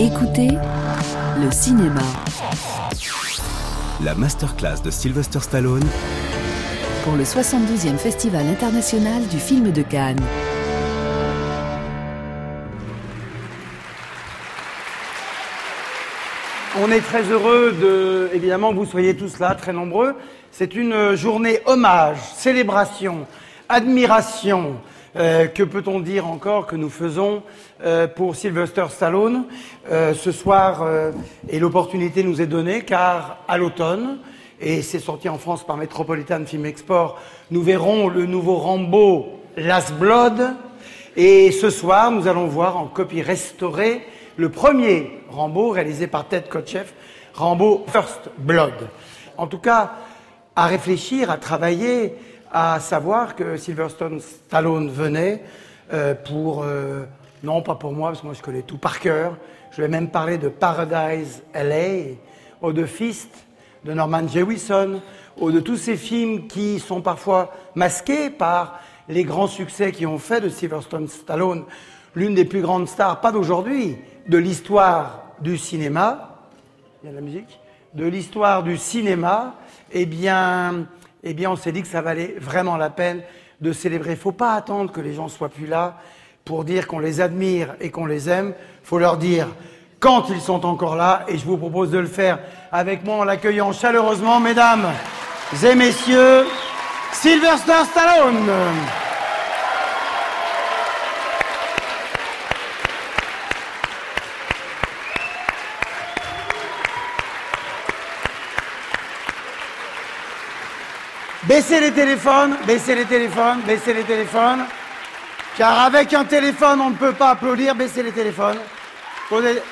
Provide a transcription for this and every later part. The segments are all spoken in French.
Écoutez le cinéma. La masterclass de Sylvester Stallone pour le 72e Festival international du film de Cannes. On est très heureux de, évidemment, que vous soyez tous là, très nombreux. C'est une journée hommage, célébration, admiration. Euh, que peut-on dire encore que nous faisons euh, pour Sylvester Stallone? Euh, Ce soir, et l'opportunité nous est donnée, car à l'automne, et c'est sorti en France par Metropolitan Film Export, nous verrons le nouveau Rambo Last Blood. Et ce soir, nous allons voir en copie restaurée le premier Rambo réalisé par Ted Kotcheff, Rambo First Blood. En tout cas, à réfléchir, à travailler, à savoir que Sylvester Stallone venait euh, pour, euh, non pas pour moi, parce que moi je connais tout par cœur, je vais même parler de Paradise LA, ou de Fist, de Norman Jewison, ou de tous ces films qui sont parfois masqués par les grands succès qui ont fait de Sylvester Stallone l'une des plus grandes stars, pas d'aujourd'hui, de l'histoire du cinéma, il y a la musique, de l'histoire du cinéma, eh bien, eh bien, on s'est dit que ça valait vraiment la peine de célébrer. Il ne faut pas attendre que les gens soient plus là pour dire qu'on les admire et qu'on les aime. Il faut leur dire quand ils sont encore là. Et je vous propose de le faire avec moi en l'accueillant chaleureusement, mesdames et messieurs, Sylvester Stallone. Baissez les téléphones, baissez les téléphones, baissez les téléphones. Car avec un téléphone, on ne peut pas applaudir. Baissez les téléphones.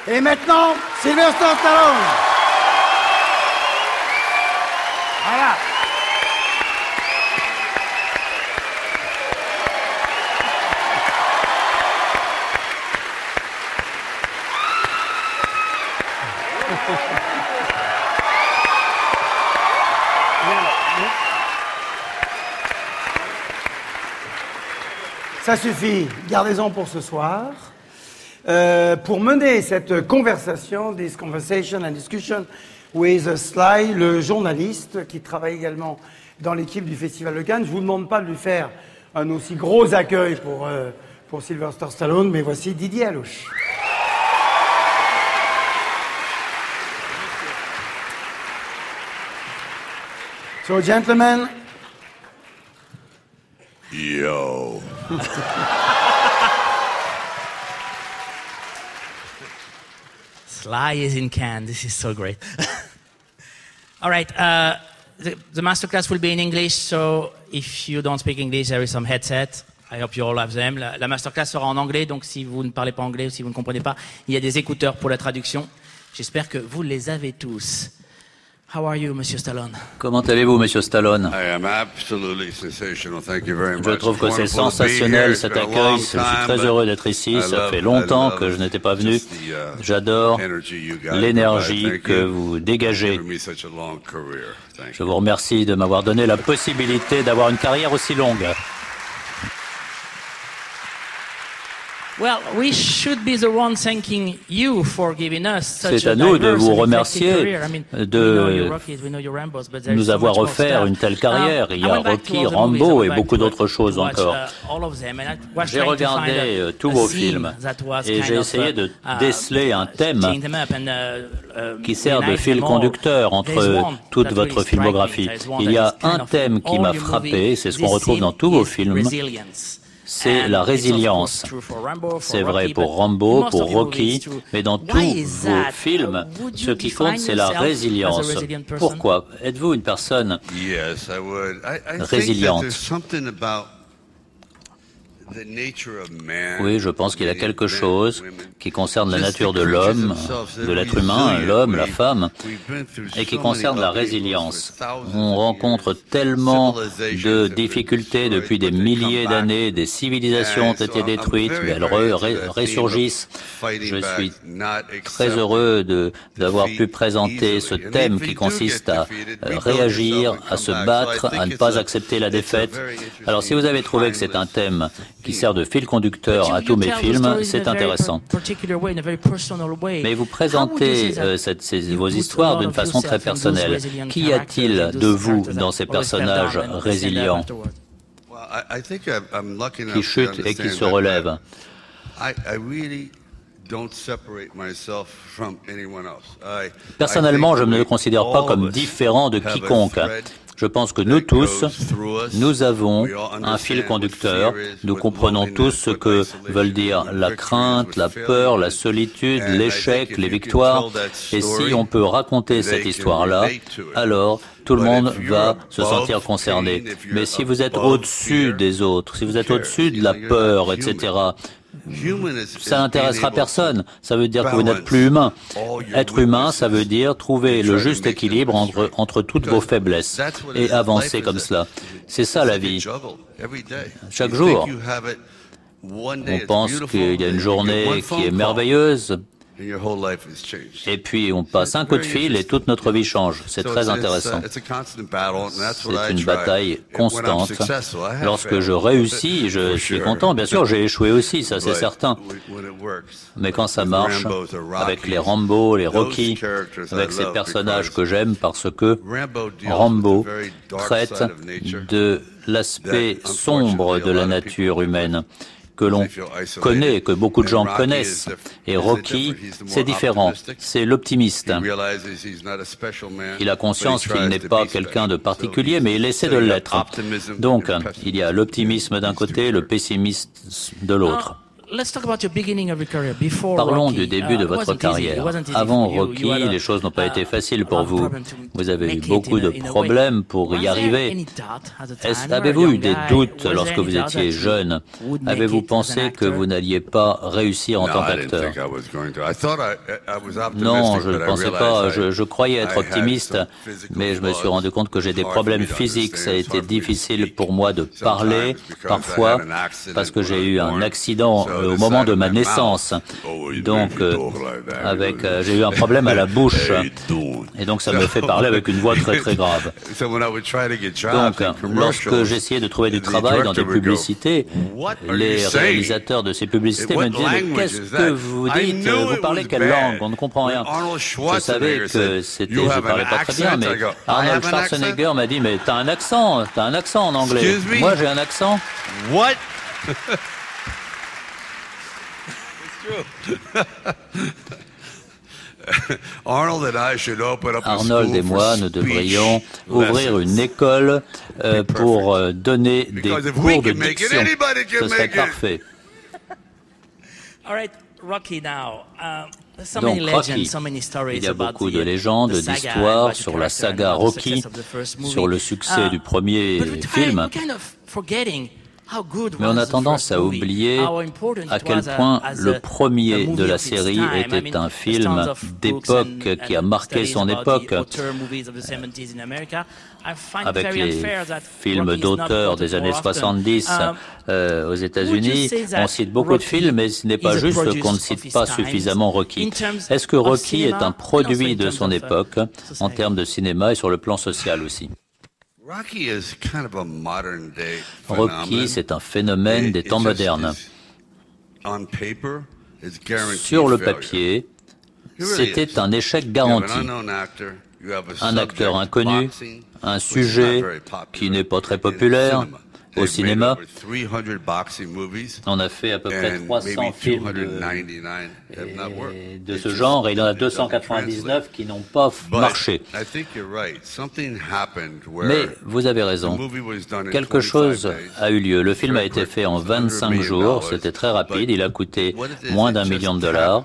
Et maintenant, Sylvester Stallone. Voilà. Ça suffit, gardez-en pour ce soir. Euh, pour mener cette conversation, this conversation and discussion with Sly, le journaliste qui travaille également dans l'équipe du Festival de Cannes, je vous demande pas de lui faire un aussi gros accueil pour, euh, pour Sylvester Stallone, mais voici Didier Alouche. So, gentlemen, Yo. Sly is in Cannes. This is so great. All right. Uh, the, the masterclass will be in English, so if you don't speak English, there is some headset. I hope you all have them. La, la masterclass sera en anglais, donc si vous ne parlez pas anglais ou si vous ne comprenez pas, il y a des écouteurs pour la traduction. J'espère que vous les avez tous. How are you, Monsieur Stallone? Comment allez-vous, Monsieur Stallone? I am absolutely sensational. Thank you very much. Je trouve que c'est It's wonderful to be here. sensationnel It's cet been a long accueil. Je suis time, très heureux d'être ici. I Ça love- fait I longtemps love que je n'étais pas venu. uh, J'adore energy you guys l'énergie que you vous for dégagez. giving me such a long career. Thank Je vous remercie de m'avoir donné la possibilité d'avoir une carrière aussi longue. Well, we should be the one thanking you for giving us such C'est à nous de vous remercier de nous avoir offert une telle carrière. Um, Il y a Rocky, Rambo et beaucoup d'autres choses encore. uh, J'ai regardé euh, tous vos films et j'ai essayé de uh, déceler un thème uh, uh, qui sert de fil conducteur entre toute votre filmographie. Il y a un thème qui m'a frappé, c'est ce qu'on retrouve dans tous vos films. C'est la résilience. C'est vrai pour Rambo, pour Rocky, mais dans tous vos films, ce qui compte, c'est la résilience. Pourquoi? Êtes-vous une personne Yes, I would. I, I think Résiliente? that there's something about the nature of man. Oui, je pense qu'il y a quelque chose qui concerne la nature de l'homme, de l'être humain, l'homme, la femme, et qui concerne la résilience. On rencontre tellement de difficultés depuis des milliers d'années, des civilisations ont été détruites, mais elles ressurgissent. Je suis très heureux d'avoir pu présenter ce thème qui consiste à réagir, à se battre, à ne pas accepter la défaite. Alors si vous avez trouvé que c'est un thème qui sert de fil conducteur à tous mes films, c'est intéressant. Mais vous présentez euh, cette, ces, vos histoires d'une façon très personnelle. Qu'y a-t-il de vous dans ces personnages résilients qui chutent et qui se relèvent Personnellement, je ne me considère pas comme différent de quiconque. Je pense que nous tous, nous avons un fil conducteur. Nous comprenons tous ce que veulent dire la crainte, la peur, la solitude, l'échec, les victoires. Et si on peut raconter cette histoire-là, alors tout le monde va se sentir concerné. Mais si vous êtes au-dessus des autres, si vous êtes au-dessus de la peur, etc., ça n'intéressera personne. Ça veut dire que vous n'êtes plus humain. Être humain, ça veut dire trouver le juste équilibre entre, entre toutes vos faiblesses et avancer comme cela. C'est ça la vie. Chaque jour, on pense qu'il y a une journée qui est merveilleuse, et puis on passe un coup de fil et toute notre vie change. C'est très intéressant. C'est une bataille constante. Lorsque je réussis, je suis content. Bien sûr, j'ai échoué aussi, ça c'est certain. Mais quand ça marche, avec les Rambo, les Rocky, avec ces personnages que j'aime parce que Rambo traite de l'aspect sombre de la nature humaine que l'on connaît, que beaucoup de gens connaissent. Et Rocky, c'est différent. C'est l'optimiste. Il a conscience qu'il n'est pas quelqu'un de particulier, mais il essaie de l'être. Donc, il y a l'optimisme d'un côté, le pessimisme de l'autre. Parlons du début de uh, votre carrière. Avant Rocky, les choses n'ont pas été faciles pour vous. Vous avez eu beaucoup de problèmes pour y arriver. Avez-vous eu des doutes lorsque vous étiez jeune? Avez-vous pensé que vous n'alliez pas réussir en tant qu'acteur? Non, je ne pensais pas. Je, je croyais être optimiste, mais je me suis rendu compte que j'ai des problèmes physiques. Ça a été difficile pour moi de parler parfois parce que j'ai eu un accident au moment de ma naissance. Donc, euh, avec, euh, j'ai eu un problème à la bouche, et donc ça me fait parler avec une voix très très grave. Donc, lorsque j'essayais de trouver du travail dans des publicités, les réalisateurs de ces publicités me disaient qu'est-ce que vous dites? Vous parlez quelle langue? On ne comprend rien. Je savais que c'était, je parlais pas très bien, mais Arnold Schwarzenegger m'a dit mais t'as un accent, t'as un accent en anglais. Moi j'ai un accent. What? Arnold et moi, nous devrions ouvrir une école euh, pour euh, donner des cours de diction. Ce serait parfait. Donc Rocky, il y a beaucoup de légendes, d'histoires sur la saga Rocky, sur le succès uh, du premier film. Mais on a tendance à oublier à quel point le premier de la série était un film d'époque qui a marqué son époque. avec les films d'auteurs des années 70 um, euh, aux États-Unis. On cite beaucoup de films, mais ce n'est pas juste qu'on ne cite pas suffisamment Rocky. Est-ce que Rocky est un produit de son uh, époque en termes de cinéma et sur le plan social aussi? Rocky, c'est un phénomène des temps modernes. Sur le papier, c'était un échec garanti. Un acteur inconnu, un sujet qui n'est pas très populaire, au cinéma. On a fait à peu près 300 films de, ce genre et il y en a 299 qui n'ont pas marché. Mais vous avez raison. Quelque chose a eu lieu. Le film a été fait en 25 jours. C'était très rapide. Il a coûté moins d'un million de dollars.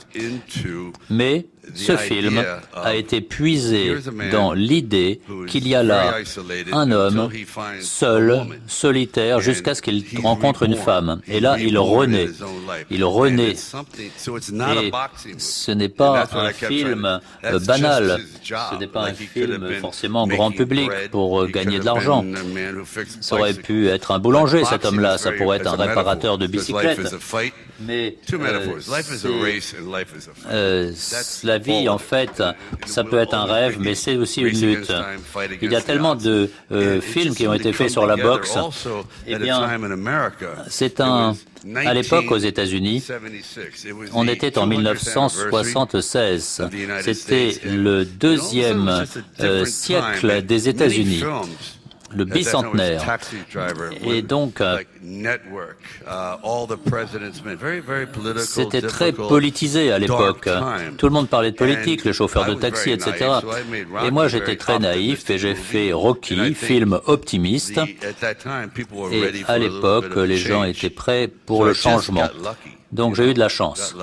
Mais ce film a été puisé dans l'idée qu'il y a là un homme seul, solitaire, jusqu'à ce qu'il rencontre une femme. Et là, il renaît. Il renaît. Et ce n'est pas un film banal. Ce n'est pas un film forcément grand public pour gagner de l'argent. Ça aurait pu être un boulanger, cet homme-là. Ça pourrait être un réparateur de bicyclette. Mais euh, euh, la vie, en fait, ça peut être un rêve, mais c'est aussi une lutte. Il y a tellement de euh, films qui ont été faits sur la boxe. Eh bien, c'est un à l'époque, aux États-Unis, on était en 1976. C'était le deuxième euh, siècle des États-Unis le bicentenaire. Et donc, euh, c'était très politisé à l'époque. Tout le monde parlait de politique, les chauffeurs de taxi, etc. Et moi, j'étais très naïf et j'ai fait Rocky, film optimiste. Et à l'époque, les gens étaient prêts pour le changement. Donc j'ai eu de la chance.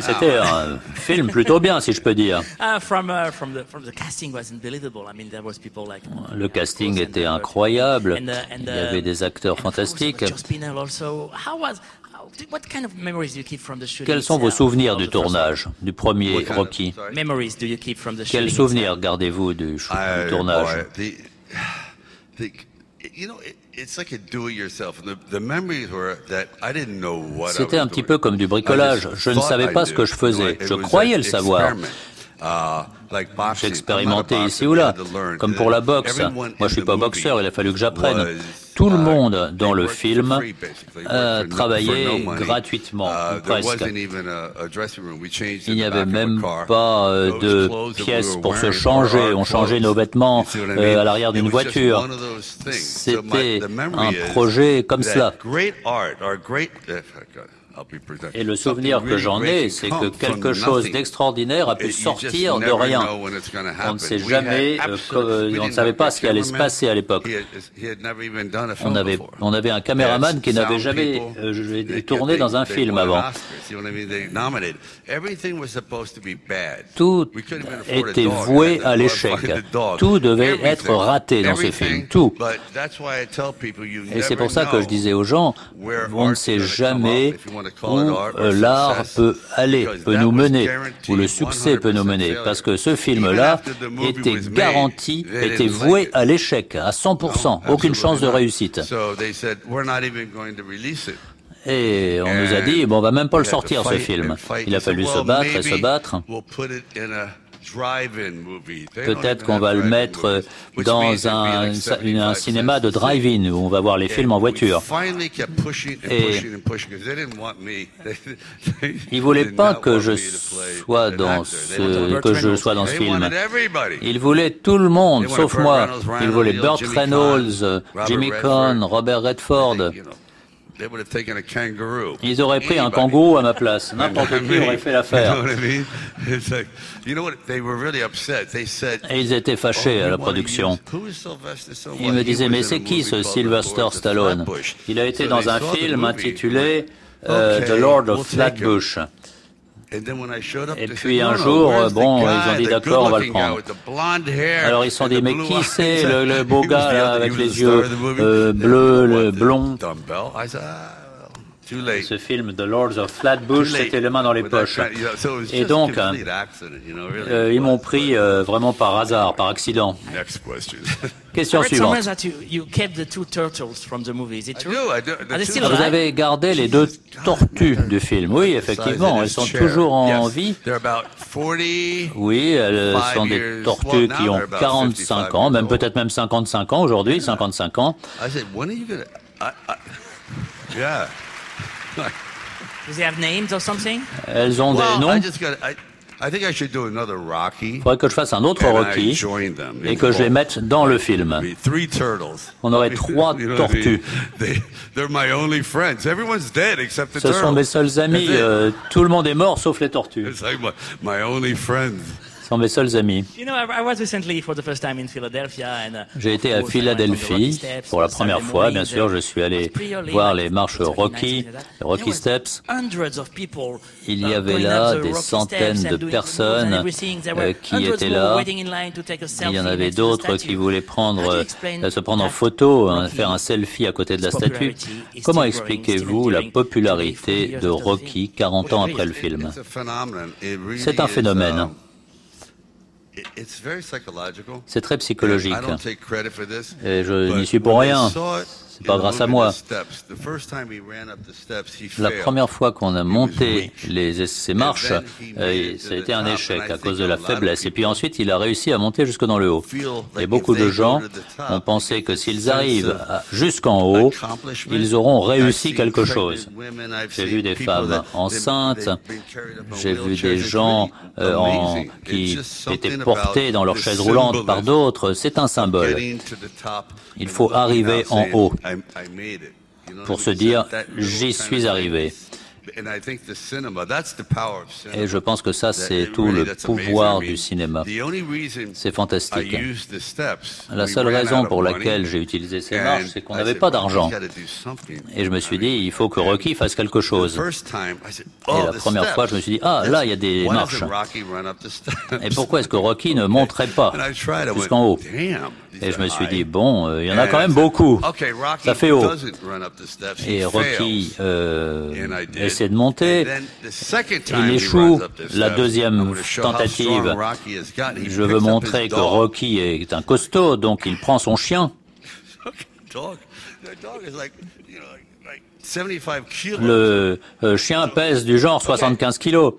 C'était un film plutôt bien, si je peux dire. Le casting était incroyable. Uh, Il y avait des acteurs fantastiques. Quels sont vos souvenirs du tournage, du premier Rocky? Quels souvenirs gardez-vous du, du tournage? c'était un petit peu comme du bricolage. Je ne savais pas ce que je faisais. Je croyais le savoir. J'ai expérimenté ici ou là, comme pour la boxe. Moi, je suis pas boxeur, il a fallu que j'apprenne. Tout le monde dans le film a travaillé gratuitement, presque. Il n'y avait même pas euh, de pièces pour se changer. On changeait nos vêtements euh, à l'arrière d'une voiture. C'était un projet comme cela. Et le souvenir que j'en ai, c'est que quelque chose d'extraordinaire a pu sortir de rien. On ne sait jamais, euh, on ne savait pas ce qui allait se passer à l'époque. On avait, on avait un caméraman qui n'avait jamais euh, tourné dans un film avant. Tout était voué à l'échec. Tout devait être raté dans ce film. Tout. Et c'est pour ça que je disais aux gens, on ne sait jamais où euh, l'art peut aller, peut nous mener, où le succès peut nous mener, parce que ce film-là était garanti, était voué à l'échec, à 100%, aucune chance de réussite. Et on nous a dit, bon, on va même pas le sortir, ce film. Il a fallu se battre et se battre. Peut-être qu'on va le mettre dans un, un cinéma de drive-in où on va voir les films en voiture. Et ils voulaient pas que je sois dans ce, que je sois dans ce film. Ils voulaient tout le monde, sauf moi. Ils voulaient Burt Reynolds, Jimmy Conn, Robert Redford. Ils auraient pris un kangourou à ma place. N'importe qui aurait fait l'affaire. Et ils étaient fâchés à la production. Ils me disaient, mais c'est qui ce Sylvester Stallone? Il a été dans un film intitulé euh, The Lord of Flatbush. Et puis un jour, bon, ils ont dit d'accord, on va le prendre. Alors ils se sont dit, mais qui c'est le, beau gars là, avec les yeux euh, bleus, le blond? Ce film The Lords of Flatbush, c'était les mains dans les poches. Et donc, euh, ils m'ont pris euh, vraiment par hasard, par accident. Question. Suivante. Vous avez gardé les deux tortues du film. Oui, effectivement, elles sont toujours en vie. Oui, elles sont des tortues qui ont 45 ans, même peut-être même 55 ans aujourd'hui, 55 ans. Elles ont des noms. Il faudrait que je fasse un autre Rocky et que je les mette dans le film. On aurait trois tortues. Ce sont mes seuls amis. Euh, tout le monde est mort sauf les tortues sont mes seuls amis. Uh, J'ai été à Philadelphie pour la première fois. Bien sûr, je suis allé voir les marches Rocky, Rocky Steps. Il y uh, avait là des centaines de personnes euh, qui étaient là. Il y en avait d'autres qui voulaient prendre, euh, se prendre en photo, hein, faire un selfie à côté de la statue? Comment expliquez-vous la popularité de Rocky 40 ans après le film? C'est un phénomène. C'est très psychologique. Et je n'y suis pour rien. C'est pas grâce à moi. La première fois qu'on a monté les, ces marches, euh, ça a été un échec à cause de la faiblesse. Et puis ensuite, il a réussi à monter jusque dans le haut. Et beaucoup de gens ont pensé que s'ils arrivent jusqu'en haut, ils auront réussi quelque chose. J'ai vu des femmes enceintes, j'ai vu des gens euh, en, qui étaient portés dans leur chaise roulante par d'autres. C'est un symbole. Il faut arriver en haut pour se dire j'y suis arrivé. Et je pense que ça, c'est tout le pouvoir du cinéma. C'est fantastique. La seule raison pour laquelle j'ai utilisé ces marches, c'est qu'on n'avait pas d'argent. Et je me suis dit, il faut que Rocky fasse quelque chose. Et la première fois, je me suis dit, ah, là, il y a des marches. Et pourquoi est-ce que Rocky ne monterait pas jusqu'en haut? Et je me suis dit, bon, euh, il y en a quand même beaucoup. Ça fait haut. Et Rocky euh, essaie de monter. Il échoue. La deuxième tentative, je veux montrer que Rocky est un costaud, donc il prend son chien. Le euh, chien pèse du genre 75 kilos.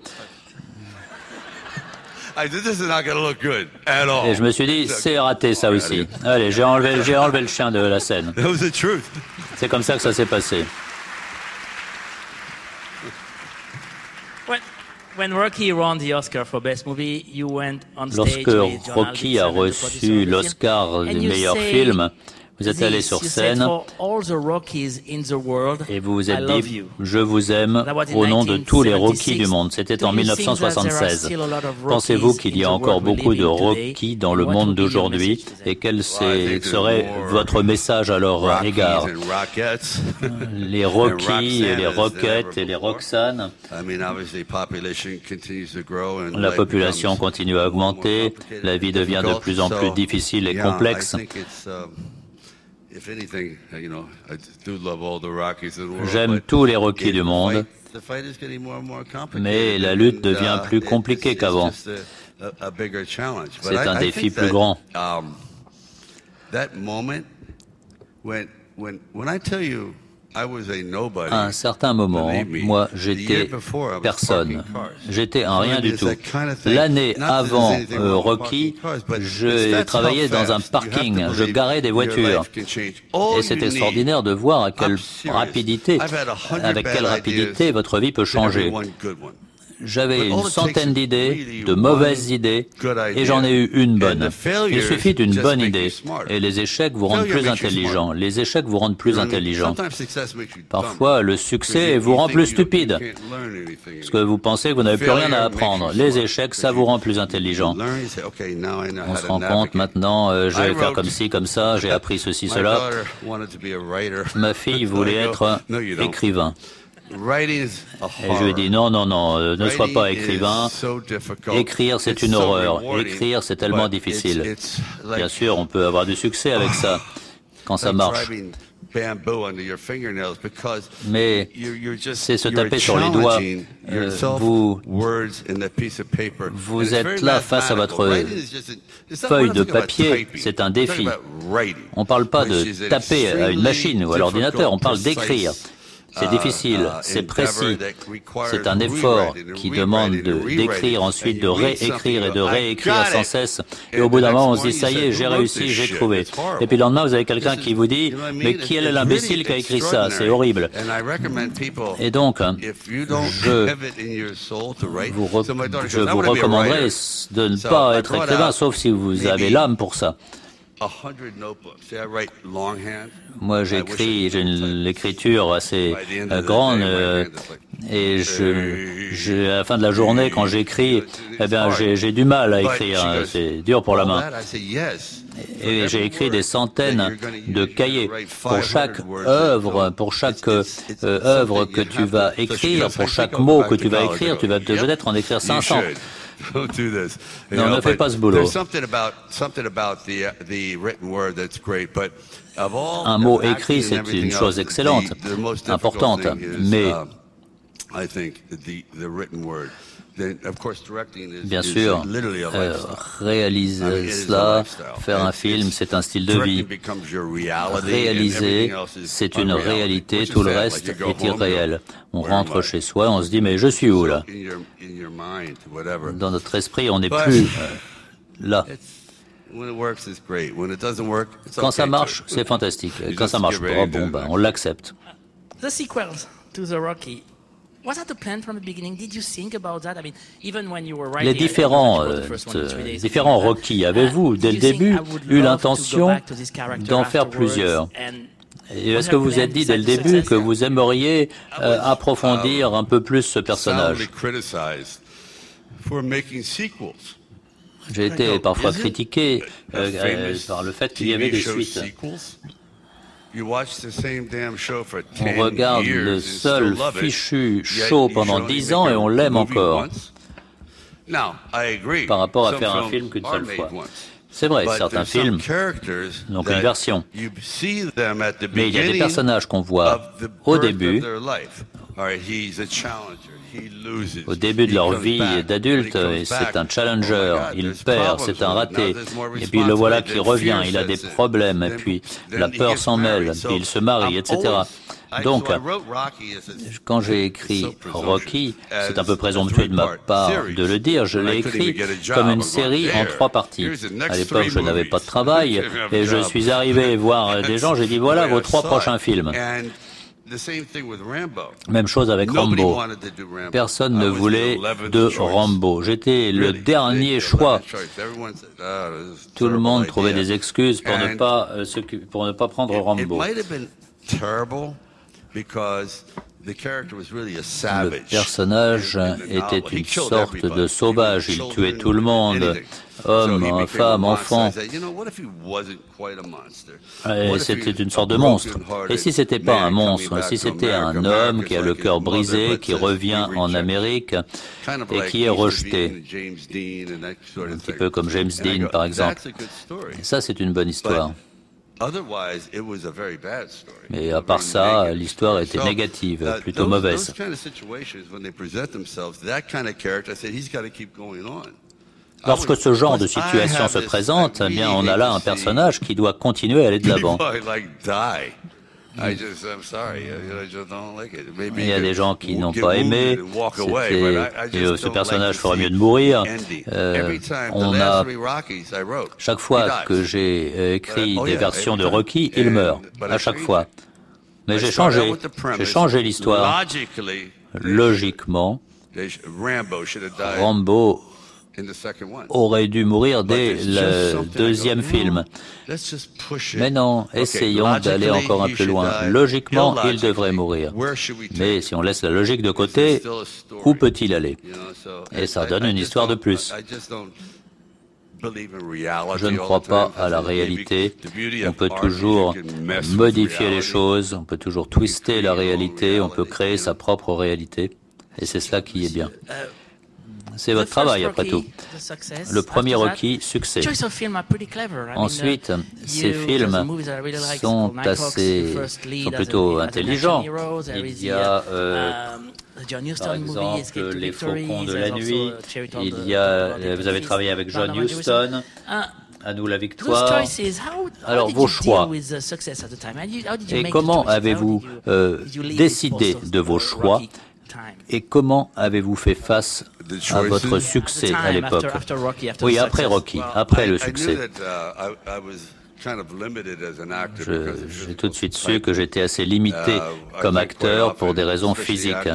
Et je me suis dit, c'est raté ça aussi. Allez, j'ai enlevé, j'ai enlevé le chien de la scène. C'est comme ça que ça s'est passé. Lorsque Rocky a reçu l'Oscar du meilleur film, vous êtes allé sur scène. Et vous vous êtes dit, je vous aime au nom de tous les Rockies du monde. C'était en 1976. Pensez-vous qu'il y a encore beaucoup de Rockies dans le monde d'aujourd'hui? et quel serait votre message à leur égard? Les Rockies et les Rockets et les Roxanne. La population continue à augmenter, la vie devient de plus en plus difficile et complexe. J'aime tous les Rockies du monde, mais la lutte devient uh, plus compliquée qu'avant. C'est un défi plus grand. À un certain moment, moi, j'étais personne. J'étais un rien du tout. L'année avant euh, Rocky, je travaillais dans un parking. Je garais des voitures. Et c'est extraordinaire de voir à quelle rapidité, avec quelle rapidité votre vie peut changer. J'avais une centaine d'idées, de mauvaises idées, et j'en ai eu une bonne. Il suffit d'une bonne idée, et les échecs vous rendent plus intelligent. Les échecs vous rendent plus intelligent. Parfois, le succès vous rend plus stupide, parce que vous pensez que vous n'avez plus rien à apprendre. Les échecs, ça vous rend plus intelligent. On se rend compte maintenant, euh, je vais faire comme ci, comme ça, j'ai appris ceci, cela. Ma fille voulait être écrivain. Et je lui ai dit non, non, non, euh, ne sois pas écrivain. Écrire, c'est une horreur. Écrire, c'est tellement difficile. Bien sûr, on peut avoir du succès avec ça quand ça marche. Mais c'est se taper sur les doigts. Euh, vous, vous êtes là face à votre feuille de papier. C'est un défi. On ne parle pas de taper à une machine ou à l'ordinateur, on parle d'écrire. C'est difficile, uh, c'est précis. C'est un effort qui demande d'écrire, ensuite de réécrire et de réécrire sans cesse. Et au bout d'un moment, on se dit, ça y est, j'ai réussi, j'ai trouvé. Et puis le lendemain, vous avez quelqu'un qui vous dit, mais qui est l'imbécile qui a écrit ça? C'est horrible. Et donc, je vous, je vous recommanderais de ne pas être écrivain, sauf si vous avez l'âme pour ça. Moi, j'écris, j'ai l'écriture assez euh, grande, euh, et je, je, à la fin de la journée, quand j'écris, eh bien, j'ai du mal à écrire. Hein, c'est dur pour la main. Et j'ai écrit des centaines de cahiers pour chaque œuvre, pour chaque euh, œuvre que tu vas écrire, pour chaque mot que tu vas écrire, tu vas peut-être en écrire 500. Non, ne fais pas ce boulot. Un mot écrit, c'est une chose excellente, importante, mais uh, Bien sûr, euh, réaliser cela, faire un film, c'est un style de vie. Réaliser, c'est une réalité, tout le reste est irréel. On rentre chez soi, on se dit mais je suis où là? Dans notre esprit, on n'est plus euh, là. Quand ça marche, c'est fantastique. Quand ça marche pas, bon ben, on l'accepte. The sequels to the Rocky. Les différents, euh, différents Rocky, avez-vous, dès le début, eu l'intention d'en faire plusieurs? est-ce que vous êtes dit dès le début que vous aimeriez euh, approfondir un peu plus ce personnage? J'ai été parfois critiqué euh, par le fait qu'il y avait des suites. On regarde le seul fichu show pendant dix ans et on l'aime encore. Par rapport à faire un film qu'une seule fois. C'est vrai, certains films n'ont qu'une version. Mais il y a des personnages qu'on voit au début au début de leur vie d'adulte, c'est un challenger, il perd, c'est un raté, et puis le voilà qui revient, il a des problèmes, et puis la peur s'en mêle, il se marie, etc. Donc, quand j'ai écrit Rocky, c'est un peu présomptueux de ma part de le dire, je l'ai écrit comme une série en trois parties. À l'époque, je n'avais pas de travail. Et je suis arrivé voir des gens, j'ai dit voilà vos trois prochains films. Même chose avec Rambo. Personne ne voulait de Rambo. J'étais le dernier choix. Tout le monde trouvait des excuses pour ne pas, euh, pour ne pas prendre Rambo. Le personnage était une sorte de sauvage. Il tuait tout le monde, hommes, femmes, enfants. C'était une sorte de monstre. Et si c'était pas un monstre, si c'était un homme qui a le cœur brisé, qui revient en Amérique et qui est rejeté, un petit peu comme James Dean par exemple, ça c'est une bonne histoire. Mais à part ça, l'histoire était négative, plutôt mauvaise. Lorsque ce genre de situation se présente, eh bien, on a là un personnage qui doit continuer à aller de l'avant. Il y a des gens qui n'ont pas aimé. ce personnage ferait mieux de mourir. Euh, on a chaque fois que j'ai euh, écrit oh, des versions de Rocky, il meurt à chaque fois. Mais j'ai changé. J'ai changé l'histoire. Logiquement, Rambo aurait dû mourir dès le deuxième film. Mais non, essayons d'aller encore un peu loin. Logiquement, il devrait mourir. Mais si on laisse la logique de côté, où peut-il aller? Et ça donne une histoire de plus. Je ne crois pas à la réalité. On peut toujours modifier les choses, on peut toujours twister la réalité, on peut créer sa propre réalité. Et c'est cela qui est bien. C'est votre travail, après tout. Le premier Rocky, succès. Ensuite, ces films sont assez, sont plutôt intelligents. Il y a, euh, par exemple, Les Faucons de la Nuit. Il y a, vous avez travaillé avec John Huston. À nous la victoire. Alors, vos choix. Et comment avez-vous euh, décidé de vos choix et comment avez-vous fait face à votre succès à l'époque? Oui, après Rocky, après le succès. J'ai tout de suite su que j'étais assez limité uh, comme acteur pour des raisons physiques.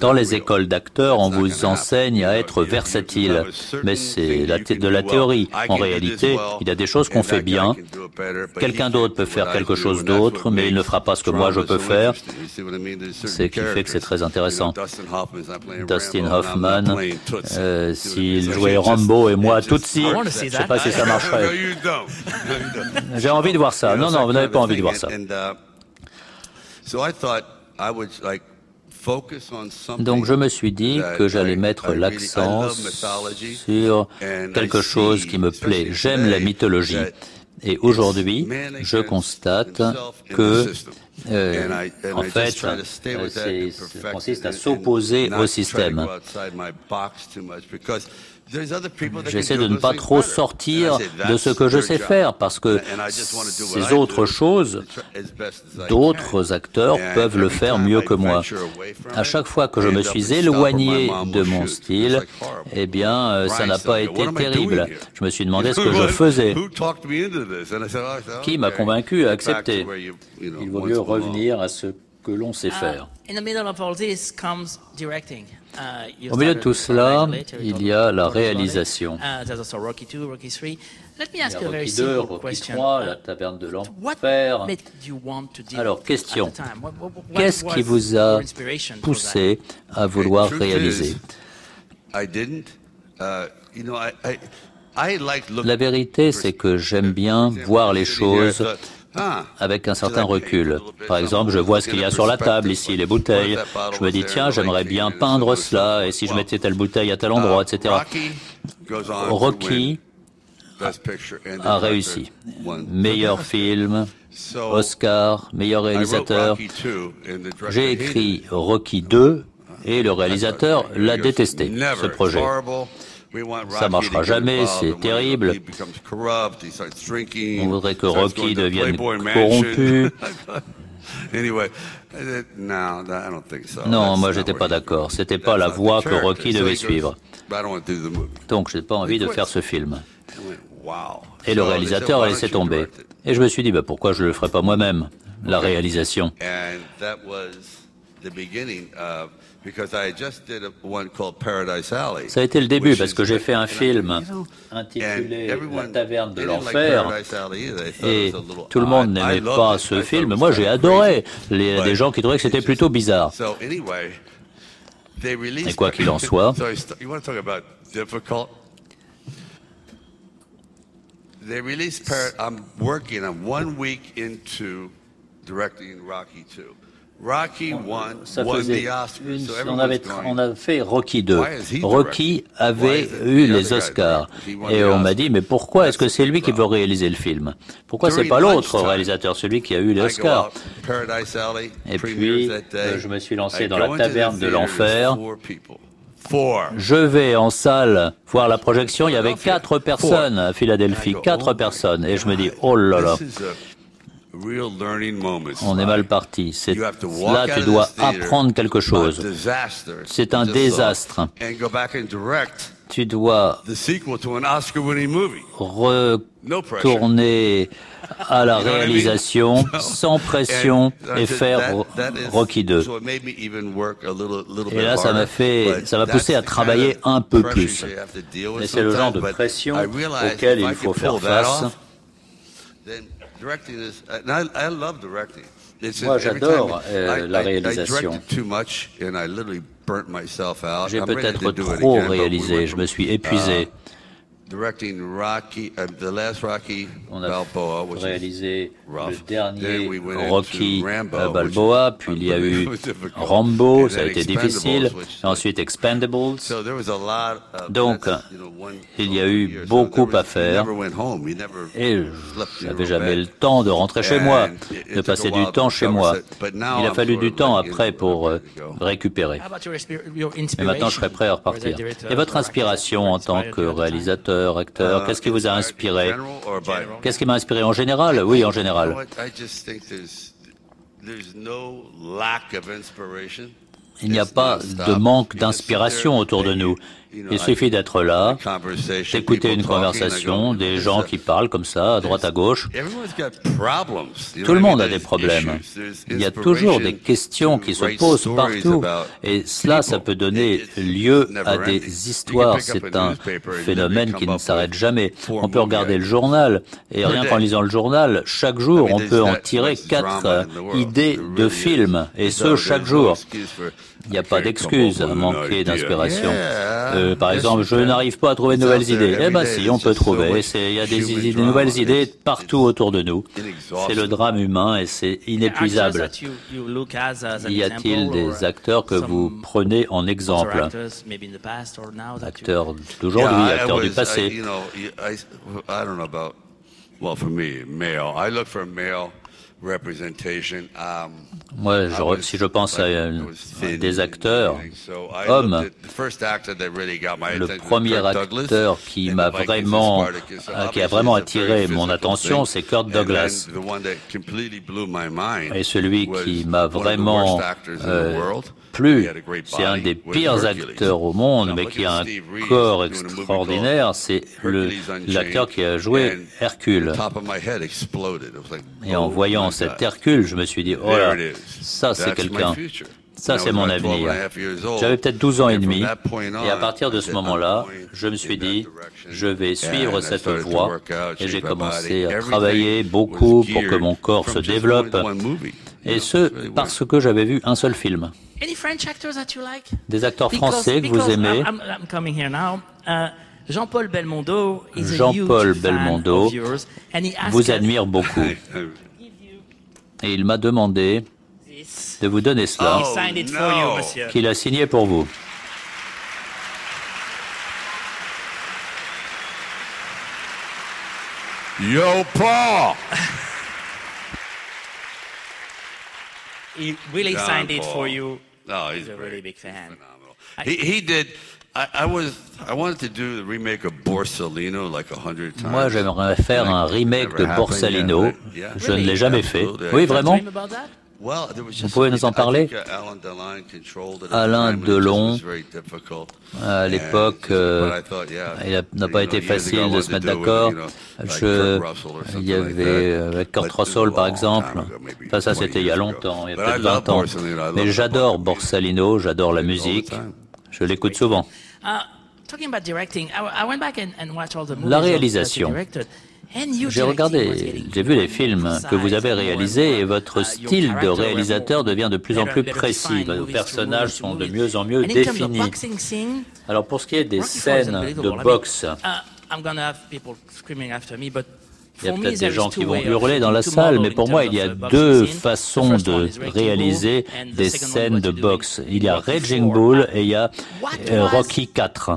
Dans les écoles d'acteurs, on vous enseigne à être versatile, mais c'est de la théorie. En réalité, il y a des choses qu'on fait bien. Quelqu'un d'autre peut faire quelque chose d'autre, mais il ne fera pas ce que moi je peux faire. C'est ce qui fait que c'est très intéressant. Dustin Hoffman, euh, s'il jouait Rambo et moi Tutsi, je ne sais pas si ça marcherait. J'ai envie de voir ça. Non, non, vous n'avez pas envie de voir ça. Donc je me suis dit que j'allais mettre l'accent sur quelque chose qui me plaît. J'aime la mythologie. Et aujourd'hui, je constate que, euh, en fait, euh, ça consiste à s'opposer au système. J'essaie de ne pas trop sortir de ce que je sais faire parce que ces autres choses, d'autres acteurs peuvent le faire mieux que moi. À chaque fois que je me suis éloigné de mon style, eh bien, euh, ça n'a pas été terrible. Je me suis demandé ce que je faisais. Qui m'a convaincu à accepter Il vaut mieux revenir à ce que l'on sait faire. Uh, Au milieu de tout cela, il y a la réalisation. Uh, Il y a Rocky 2, Rocky 3, la taverne de l'enfer. Alors, question. Qu'est-ce qui vous a poussé à vouloir réaliser? uh, La vérité, c'est que j'aime bien voir les choses avec un certain recul. Par exemple, je vois ce qu'il y a sur la table ici, les bouteilles. Je me dis, tiens, j'aimerais bien peindre cela, et si je mettais telle bouteille à tel endroit, etc. Rocky a réussi. Meilleur film, Oscar, meilleur réalisateur. J'ai écrit Rocky 2 et le réalisateur l'a détesté, ce projet. Ça marchera jamais, c'est terrible. On voudrait que Rocky devienne corrompu. Non, moi j'étais pas d'accord. C'était pas la voie que Rocky devait suivre. Donc j'ai pas envie de faire ce film. Et le réalisateur a laissé tomber. Et je me suis dit, bah, pourquoi je le ferais pas moi-même, la réalisation? Ça a été le début parce que j'ai fait un film intitulé La taverne de l'enfer. Et tout le monde n'aimait pas ce film. Moi j'ai adoré. Il y a des gens qui trouvaient que c'était plutôt bizarre. Et quoi qu'il en soit, 2. Ça faisait une, on, avait, on a fait Rocky 2. Rocky avait eu les Oscars. Et on m'a dit, mais pourquoi est-ce que c'est lui qui veut réaliser le film? Pourquoi c'est pas l'autre réalisateur, celui qui a eu les Oscars? Et puis, euh, je me suis lancé dans la taverne de l'enfer. Je vais en salle voir la projection. Il y avait quatre personnes à Philadelphie, quatre personnes. Et je me dis, oh là là. On est mal parti. C'est là tu dois apprendre quelque chose. C'est un désastre. Tu dois retourner à la réalisation sans pression et faire Rocky 2. Et là, ça m'a fait, ça m'a poussé à travailler un peu plus. Mais c'est le genre de pression auquel il faut faire face. Moi, j'adore euh, la réalisation. J'ai peut-être trop réalisé, je me suis épuisé. On a réalisé le dernier Rocky euh, Balboa, puis il y a eu Rambo, ça a été difficile, ensuite Expendables. Donc, il y a eu beaucoup à faire. et je n'avais jamais le temps de rentrer chez moi, de passer du temps chez moi. Il a fallu du temps après pour euh, récupérer. Mais maintenant, je serai prêt à repartir. Et votre inspiration en tant que réalisateur acteur Qu'est-ce qui vous a inspiré Qu'est-ce qui m'a inspiré en général? Oui, en général. Il n'y a pas de manque d'inspiration autour de nous. Il suffit d'être là, d'écouter une conversation, des gens qui parlent comme ça, à droite à gauche. Tout le monde a des problèmes. Il y a toujours des questions qui se posent partout. Et cela, ça peut donner lieu à des histoires. C'est un phénomène qui ne s'arrête jamais. On peut regarder le journal, et rien qu'en lisant le journal, chaque jour, on peut en tirer quatre idées de films, et ce, chaque jour. Il n'y a pas d'excuse à manquer d'inspiration. Euh, par exemple, je n'arrive pas à trouver de nouvelles idées. Eh bien si, on peut trouver. Il y a des, nouvelles idées partout autour de nous. C'est le drame humain et c'est inépuisable. Y a-t-il des acteurs que vous prenez en exemple? Acteurs d'aujourd'hui, acteurs du passé well, for me, male. I look for male Moi, je, si je pense à, des acteurs hommes, le premier acteur qui m'a vraiment, qui a vraiment attiré mon attention, c'est Kurt Douglas. Et celui qui m'a vraiment euh, plu, c'est un des pires acteurs au monde, mais qui a un corps extraordinaire, c'est l'acteur qui a joué Hercule. Et en voyant cet Hercule, je me suis dit, oh là, ça c'est quelqu'un. Ça, c'est mon avenir. J'avais peut-être 12 ans et demi, et à partir de ce moment-là, je me suis dit, je vais suivre cette voie, et j'ai commencé à travailler beaucoup pour que mon corps se développe, et ce, parce que j'avais vu un seul film. Des acteurs français que vous aimez Jean-Paul Belmondo, Jean-Paul Belmondo vous admire beaucoup. Et il m'a demandé de vous donner cela, qu'il a signé pour vous. Yo, Paul! he really signed it for you. No, he's, a really big fan. Phenomenal. He, he did. I, I was. I wanted to do the remake of Borsalino like a hundred times. Moi, j'aimerais faire un remake de Borsalino. Je ne l'ai jamais fait. Oui, vraiment. Vous pouvez nous en parler? Alain Delon, à l'époque, euh, il n'a pas été facile de se mettre d'accord. Il y avait avec Kurt Russell, par exemple. Enfin, ça, c'était il y a longtemps, il y a peut-être 20 ans. Mais j'adore Borsalino, j'adore la musique. Je l'écoute souvent. La réalisation. J'ai regardé, j'ai vu les films que vous avez réalisés et votre style de réalisateur devient de plus en plus précis. Vos personnages sont de mieux en mieux définis. Alors pour ce qui est des scènes de boxe, il y a peut-être des gens qui vont hurler dans la salle, mais pour moi, il y a deux façons de réaliser des scènes de boxe. Il y a Raging Bull et il y a euh, Rocky 4.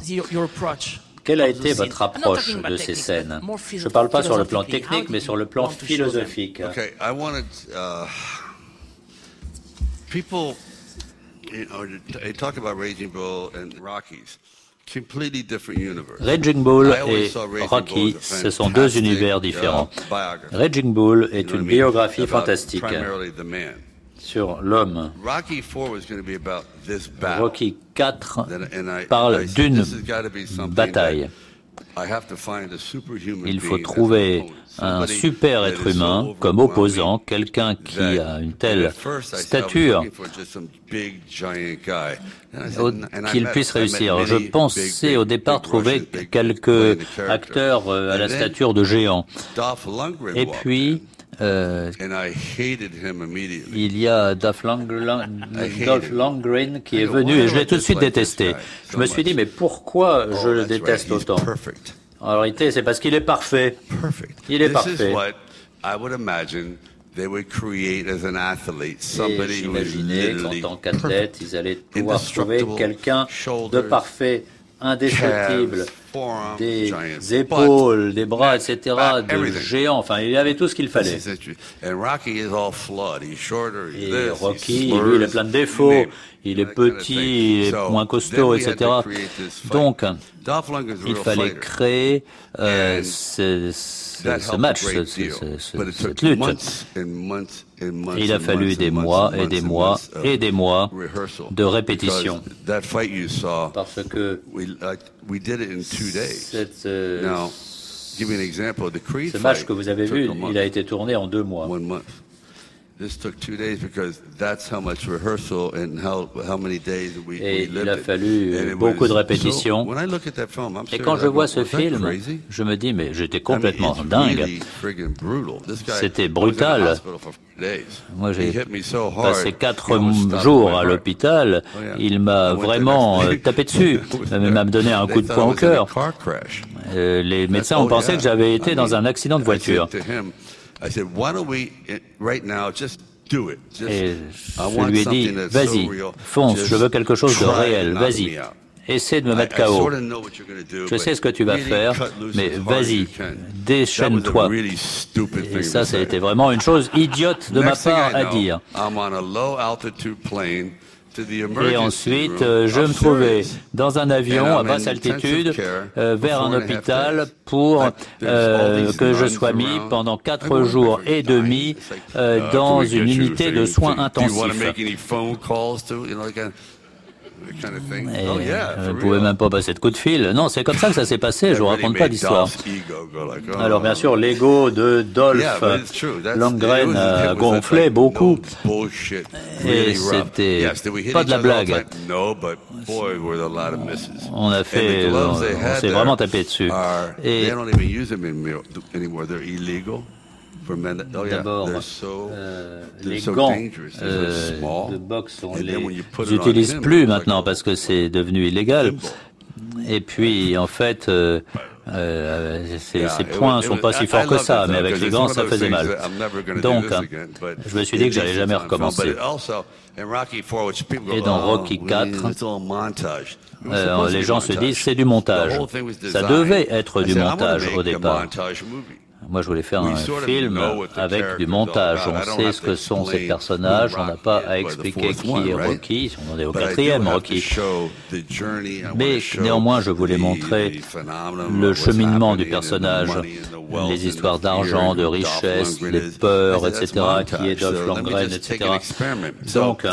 Quelle a été votre approche de ces scènes Je ne parle pas sur le plan technique, mais sur le plan philosophique. Okay, I wanted, uh, people, you know, they talk about Raging Bull and Rockies. Completely different universe. Raging Bull et Rocky, ce sont deux univers différents. Raging Bull est une biographie fantastique sur l'homme. Rocky 4 parle d'une bataille. Il faut trouver un super être humain comme opposant, quelqu'un qui a une telle stature qu'il puisse réussir. Je pensais au départ trouver quelques acteurs euh, à la stature de géants. Et puis, euh, il y a Dolph Lundgren qui est venu et je l'ai tout de suite détesté. Je me suis dit, mais pourquoi je le déteste autant En réalité, c'est parce qu'il est parfait. Il est parfait. Et j'imaginais qu'en tant qu'athlète, ils allaient pouvoir trouver quelqu'un de parfait indestructible, des épaules, des bras, etc., de géants. Enfin, il avait tout ce qu'il fallait. Et Rocky, lui, il est plein de défauts. Il est petit, il est moins costaud, etc. Donc, il fallait créer euh, ce, ce, match, ce, cette lutte. Il a fallu des mois et des mois et des mois de répétition. Parce que cette, euh, ce match que vous avez vu, il a été tourné en deux mois. Et il a fallu beaucoup de répétitions. Et quand je vois ce film, je me dis, mais j'étais complètement dingue. C'était brutal. Moi, j'ai passé quatre jours à l'hôpital. Il m'a vraiment euh, tapé dessus. Il m'a donné un coup de poing au cœur. Euh, les médecins ont pensé que j'avais été dans un accident de voiture. Et je lui ai dit, vas-y, fonce, je veux quelque chose de réel, vas-y. essaie de me mettre KO. Je sais ce que tu vas faire, mais vas-y, déchaîne-toi. Et ça, ça a été vraiment une chose idiote de ma part à dire. Et ensuite, euh, je me trouvais dans un avion à basse altitude euh, vers un hôpital pour euh, que je sois mis pendant quatre jours et demi dans une unité de soins intensifs. Et oh, ne pouvez même pas passer de coup de fil. Non, c'est comme ça que ça s'est passé. Je vous raconte pas d'histoire. Oh, Alors bien sûr, l'ego de Dolph Lundgren a gonflé beaucoup. Et c'était pas de la blague. On a fait, on s'est vraiment tapé dessus. Et D'abord, euh, les gants euh, de boxe, on les utilise plus maintenant parce que c'est devenu illégal. Et puis, en fait, euh, euh, ces, ces points sont pas si forts que ça, mais avec les gants, ça faisait mal. Donc, je me suis dit que j'allais jamais recommencer. Et dans Rocky 4, euh, les gens se disent c'est du montage. Ça devait être du montage au départ. Moi, je voulais faire un film avec du montage. On sait ce que sont ces personnages. On n'a pas à expliquer qui est Rocky. On en est au quatrième Rocky. Mais néanmoins, je voulais montrer le cheminement du personnage, les histoires d'argent, de richesse, les peurs, etc., qui est Dolph Lundgren, etc. Donc,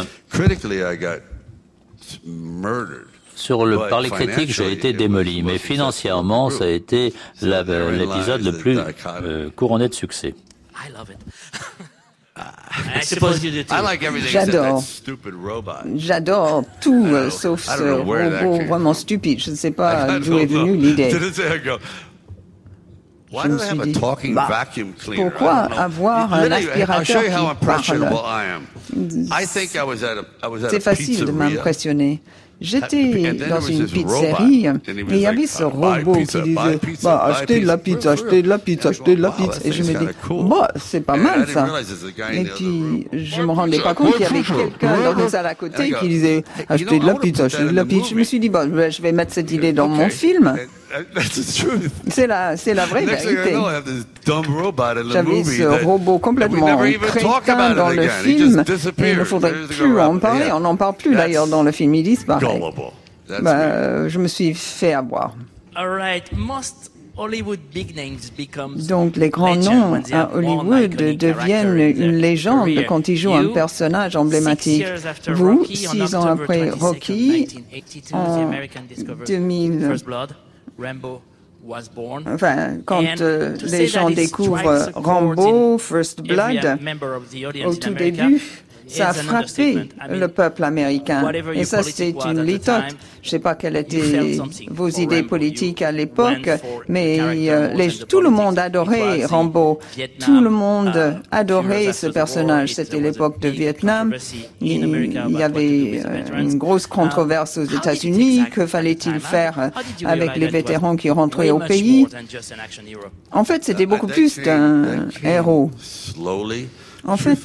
sur le, par les critiques, j'ai été démoli, mais financièrement, ça a été l'épisode le plus euh, couronné de succès. J'adore. J'adore tout, euh, sauf ce robot vraiment stupide. Je ne sais pas d'où est venue l'idée. Je me suis dit, bah, pourquoi avoir un aspirateur qui parle? C'est facile de m'impressionner. J'étais dans une pizzerie et il y avait ce robot qui disait bah, achetez de la pizza, achetez de la pizza, achetez de la pizza. Et je me dis bah, c'est pas mal ça. Et puis je me rendais pas compte qu'il y avait quelqu'un dans une salle à côté qui disait achetez de la pizza, achetez de la pizza. Je me suis dit bah, je vais mettre cette idée dans mon film. C'est la, c'est la vraie vérité. J'avais ce robot complètement crétin dans le film. et il ne faudrait plus en parler. On n'en parle plus d'ailleurs dans le film, il disparaît. Bah, je me suis fait avoir. Donc les grands noms à Hollywood deviennent une légende quand ils jouent un personnage emblématique. Vous, six ans après Rocky, en 2000, Enfin, quand euh, les gens découvrent Rambo, First Blood, au tout début, ça a frappé le peuple américain. Et ça, c'est une litote. Je ne sais pas quelles étaient vos idées politiques à l'époque, mais euh, les, tout le monde adorait Rambo. Tout le monde adorait ce personnage. C'était l'époque de Vietnam. Il, y avait euh, une grosse controverse aux États-Unis. Que fallait-il faire avec les vétérans qui rentraient au pays? En fait, c'était beaucoup plus d'un héros. En fait,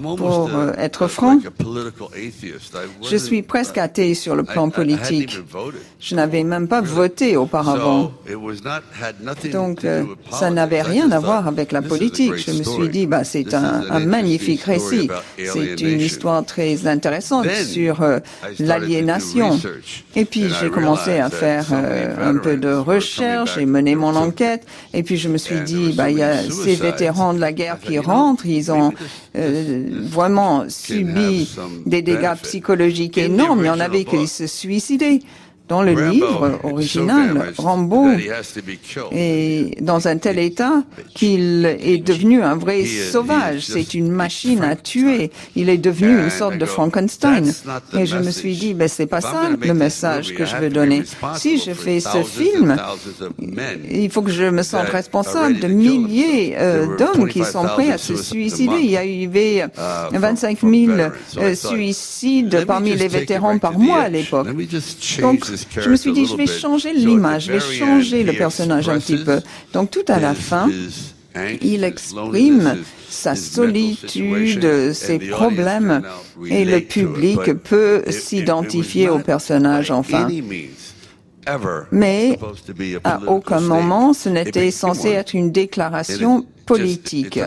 pour euh, être franc, je suis presque athée sur le plan politique. Je n'avais même pas voté auparavant. Donc, euh, ça n'avait rien à voir avec la politique. Je me suis dit, bah, c'est un, magnifique récit. C'est une histoire très intéressante sur euh, l'aliénation. Et puis, j'ai commencé à faire un peu de recherche et mener mon enquête. Et puis, je me suis dit, bah, il y a ces vétérans de la guerre qui rentrent, ils ont vraiment subi des dégâts psychologiques énormes. Il y en avait qui se suicidaient. Dans le livre original, Rambo est dans un tel état qu'il est devenu un vrai sauvage. C'est une machine à tuer. Il est devenu une sorte de Frankenstein. Et je me suis dit, ben, c'est pas ça le message que je veux donner. Si je fais ce film, il faut que je me sente responsable de milliers euh, d'hommes qui sont prêts à se suicider. Il y a eu 25 000 euh, suicides parmi les vétérans par mois à l'époque. Donc, je me suis dit, je vais changer l'image, je vais changer le personnage un petit peu. Donc tout à la fin, Il exprime sa solitude, ses problèmes, et le public peut s'identifier au personnage enfin. Mais à aucun moment ce n'était censé être une déclaration politique.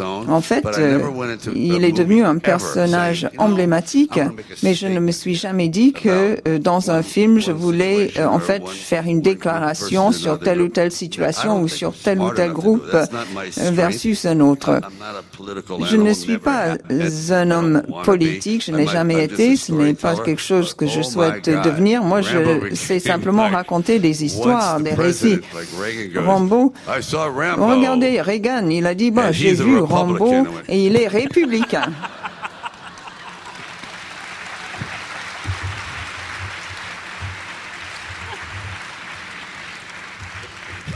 En fait, euh, il est devenu un personnage emblématique, mais je ne me suis jamais dit que euh, dans un film, je voulais euh, en fait faire une déclaration sur telle ou telle situation ou sur tel ou tel groupe versus un autre. Je ne suis pas un homme politique, je n'ai jamais été, ce n'est pas quelque chose que je souhaite devenir. Moi, je sais simplement raconter des histoires, des récits. Rambo, regardez, Reagan, il a dit, bon, j'ai vu Rambo et il est républicain.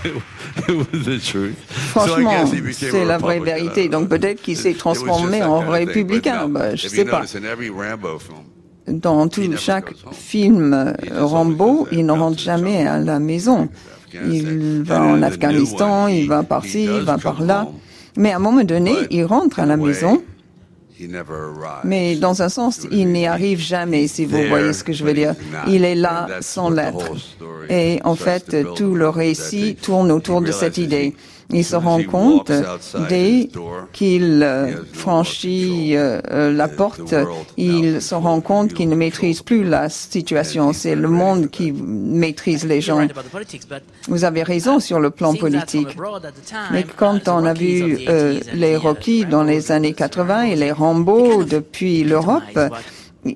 Franchement, c'est la vraie vérité. Donc peut-être qu'il s'est transformé en républicain. Bah, je ne sais pas. Dans tout, chaque film Rambo, il ne rentre jamais à la maison. Il va en Afghanistan, il va par-ci, il va par-là. Mais à un moment donné, il rentre à la maison. Mais dans un sens, il n'y arrive jamais, si vous voyez ce que je veux dire. Il est là sans l'être. Et en fait, tout le récit tourne autour de cette idée. Il se rend compte dès qu'il euh, franchit euh, euh, la porte, il se rend compte qu'il ne maîtrise plus la situation. C'est le monde qui maîtrise les gens. Vous avez raison sur le plan politique. Mais quand on a vu les Rocky dans les années 80 et les Rambo depuis l'Europe,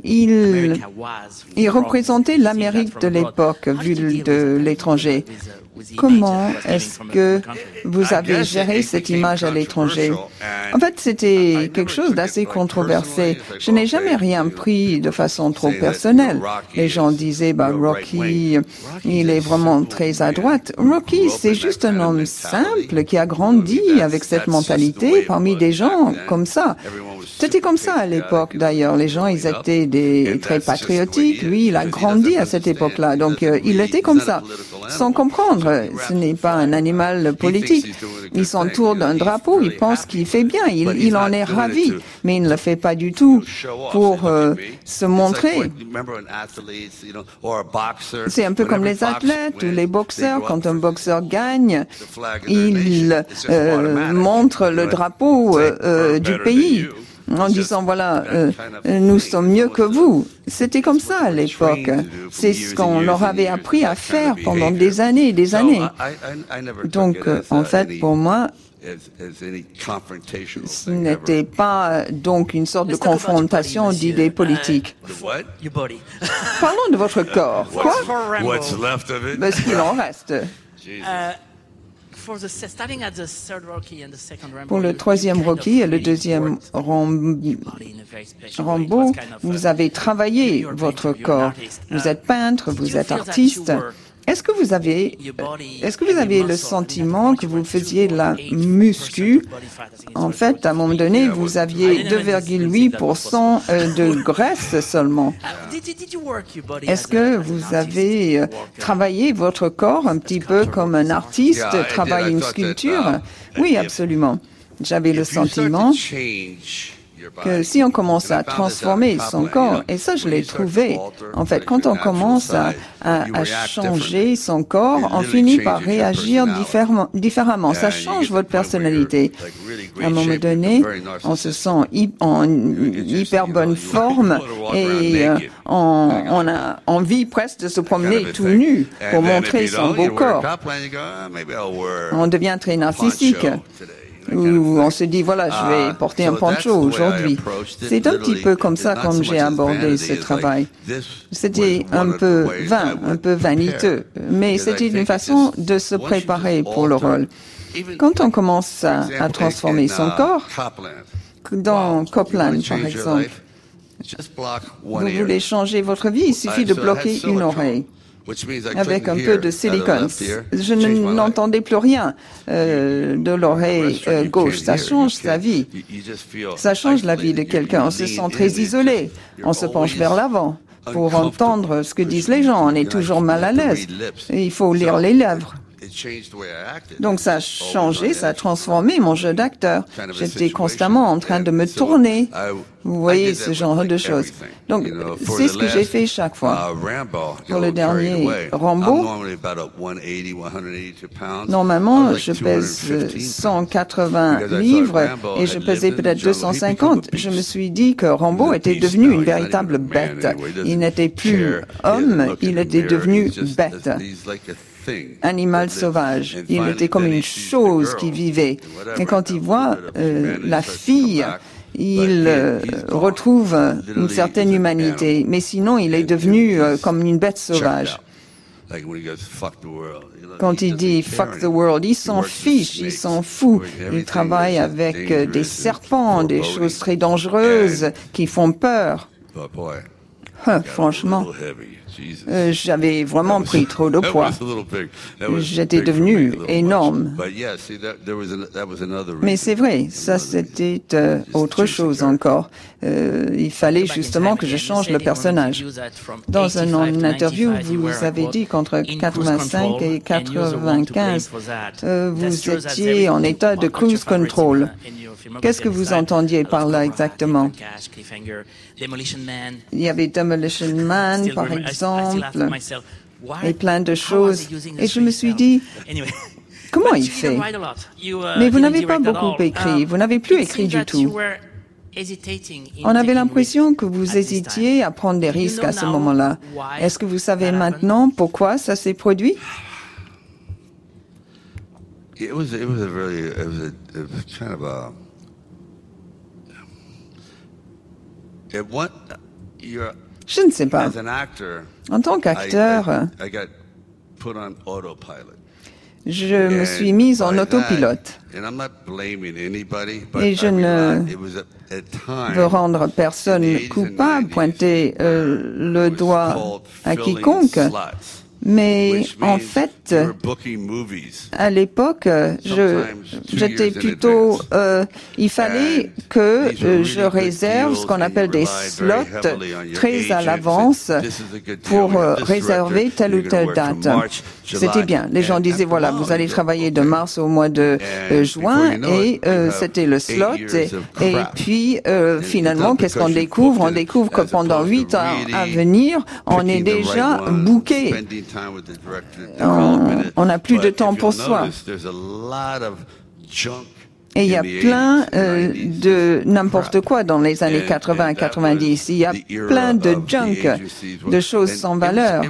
il, il représentait l'Amérique de l'époque, vue de l'étranger? Comment est-ce que vous avez géré cette image à l'étranger? En fait, c'était quelque chose d'assez controversé. Je n'ai jamais rien pris de façon trop personnelle. Les gens disaient, bah, Rocky, il est vraiment très à droite. Rocky, c'est juste un homme simple qui a grandi avec cette mentalité parmi des gens comme ça. C'était comme ça à l'époque d'ailleurs. Les gens, ils étaient des, très patriotiques. Lui, il a grandi à cette époque-là. Donc, euh, il était comme ça, sans comprendre. Ce n'est pas un animal politique. Il s'entoure d'un drapeau, il pense qu'il fait bien, il, en est ravi, mais il ne le fait pas du tout pour euh, se montrer. C'est un peu comme les athlètes ou les boxeurs. Quand un boxeur gagne, il euh, montre le drapeau du pays en disant voilà, euh, nous sommes mieux que vous. C'était comme ça à l'époque. C'est ce qu'on leur avait appris à faire pendant des années et des années. Donc, euh, en fait, pour moi, ce n'était pas donc une sorte de confrontation d'idées politiques. Parlons de votre corps. Quoi? ben, Ce qu'il en reste. Pour le troisième Rocky et le deuxième Rambo, vous avez travaillé votre corps. Vous êtes peintre, vous êtes artiste. Est-ce que vous avez, est-ce que vous avez le sentiment que vous faisiez la muscu? En fait, à un moment donné, vous aviez 2,8% euh, de graisse seulement. Est-ce que vous avez euh, travaillé votre corps un petit peu comme un artiste travaille une sculpture? Oui, absolument. J'avais le sentiment que si on commence à transformer son corps, et ça je l'ai trouvé, en fait, quand on commence à, changer son corp, on finit par réagir différemment. Ça change votre personnalité. À un moment donné, on se sent en hyper bonne forme et euh, on, a envie presque de se promener tout nu pour montrer son beau corps. On devient très narcissique où on se dit, voilà, je vais ah, porter un poncho aujourd'hui. C'est un petit peu comme ça comme j'ai abordé ce travail. C'était un peu vain, un peu vaniteux, mais c'était une façon de se préparer pour le rôle. Quand on commence à, à transformer son uh, corps, dans Copland par exemple, vous voulez changer votre vie, il suffit de bloquer une oreille avec un peu de silicone. Je n'entendais plus rien euh, de l'oreille euh, gauche. Ça change sa vie. Ça change la vie de quelqu'un. On se sent très isolé. On se penche vers l'avant pour entendre ce que disent les gens. On est toujours mal à l'aise. Il faut lire les lèvres. Donc ça a changé, ça a transformé mon jeu d'acteur. J'étais constamment en train de me tourner. Vous voyez ce genre de choses. Donc c'est ce que j'ai fait chaque fois. Uh, Pour le dernier Rambo, normalement je pèse 180 livres et je pesais peut-être 250. Je me suis dit que Rambo était devenu une véritable bête. Il n'était plus homme, il était devenu bête animal sauvage. Il était comme une chose qui vivait. Et quand il voit euh, la fille, il euh, retrouve une certaine humanité. Mais sinon, il est devenu euh, comme une bête sauvage. Quand il dit fuck the world, il s'en fiche, il s'en fout. Il travaille avec des serpents, des choses très dangereuses qui font peur. franchement, euh, j'avais vraiment pris trop de poids. J'étais devenu énorme. Mais c'est vrai, ça c'était euh, autre chose encore. Euh, il fallait justement que je change le personnage. Dans une interview, vous avez dit qu'entre 85 et 95, vous étiez en état de cruise control. Qu'est-ce que vous entendiez par là exactement? Il y avait Demolition Man, par exemple, et plein de choses. Et je me suis dit, comment il fait? Mais vous n'avez pas beaucoup écrit, vous n'avez plus écrit du tout. On avait l'impression que vous hésitiez à prendre des risques à ce moment-là. Est-ce que vous savez maintenant pourquoi ça s'est produit je ne sais pas. En tant qu'acteur, je me suis mise en autopilote. Et je ne veux rendre personne coupable, pointer euh, le doigt à quiconque. Mais en fait, à l'époque, j'étais plutôt. Euh, il fallait que euh, je réserve ce qu'on appelle des slots très à l'avance pour euh, réserver telle ou telle date. C'était bien. Les gens disaient voilà, vous allez travailler de mars au mois de euh, juin et c'était le slot. Et, et puis finalement, qu'est-ce qu'on découvre? On découvre que pendant huit ans à venir, on est déjà booké on n'a plus de temps pour soi. Et il y a plein euh, de n'importe quoi dans les années 80 90. Il y a plein de junk, de choses sans valeur.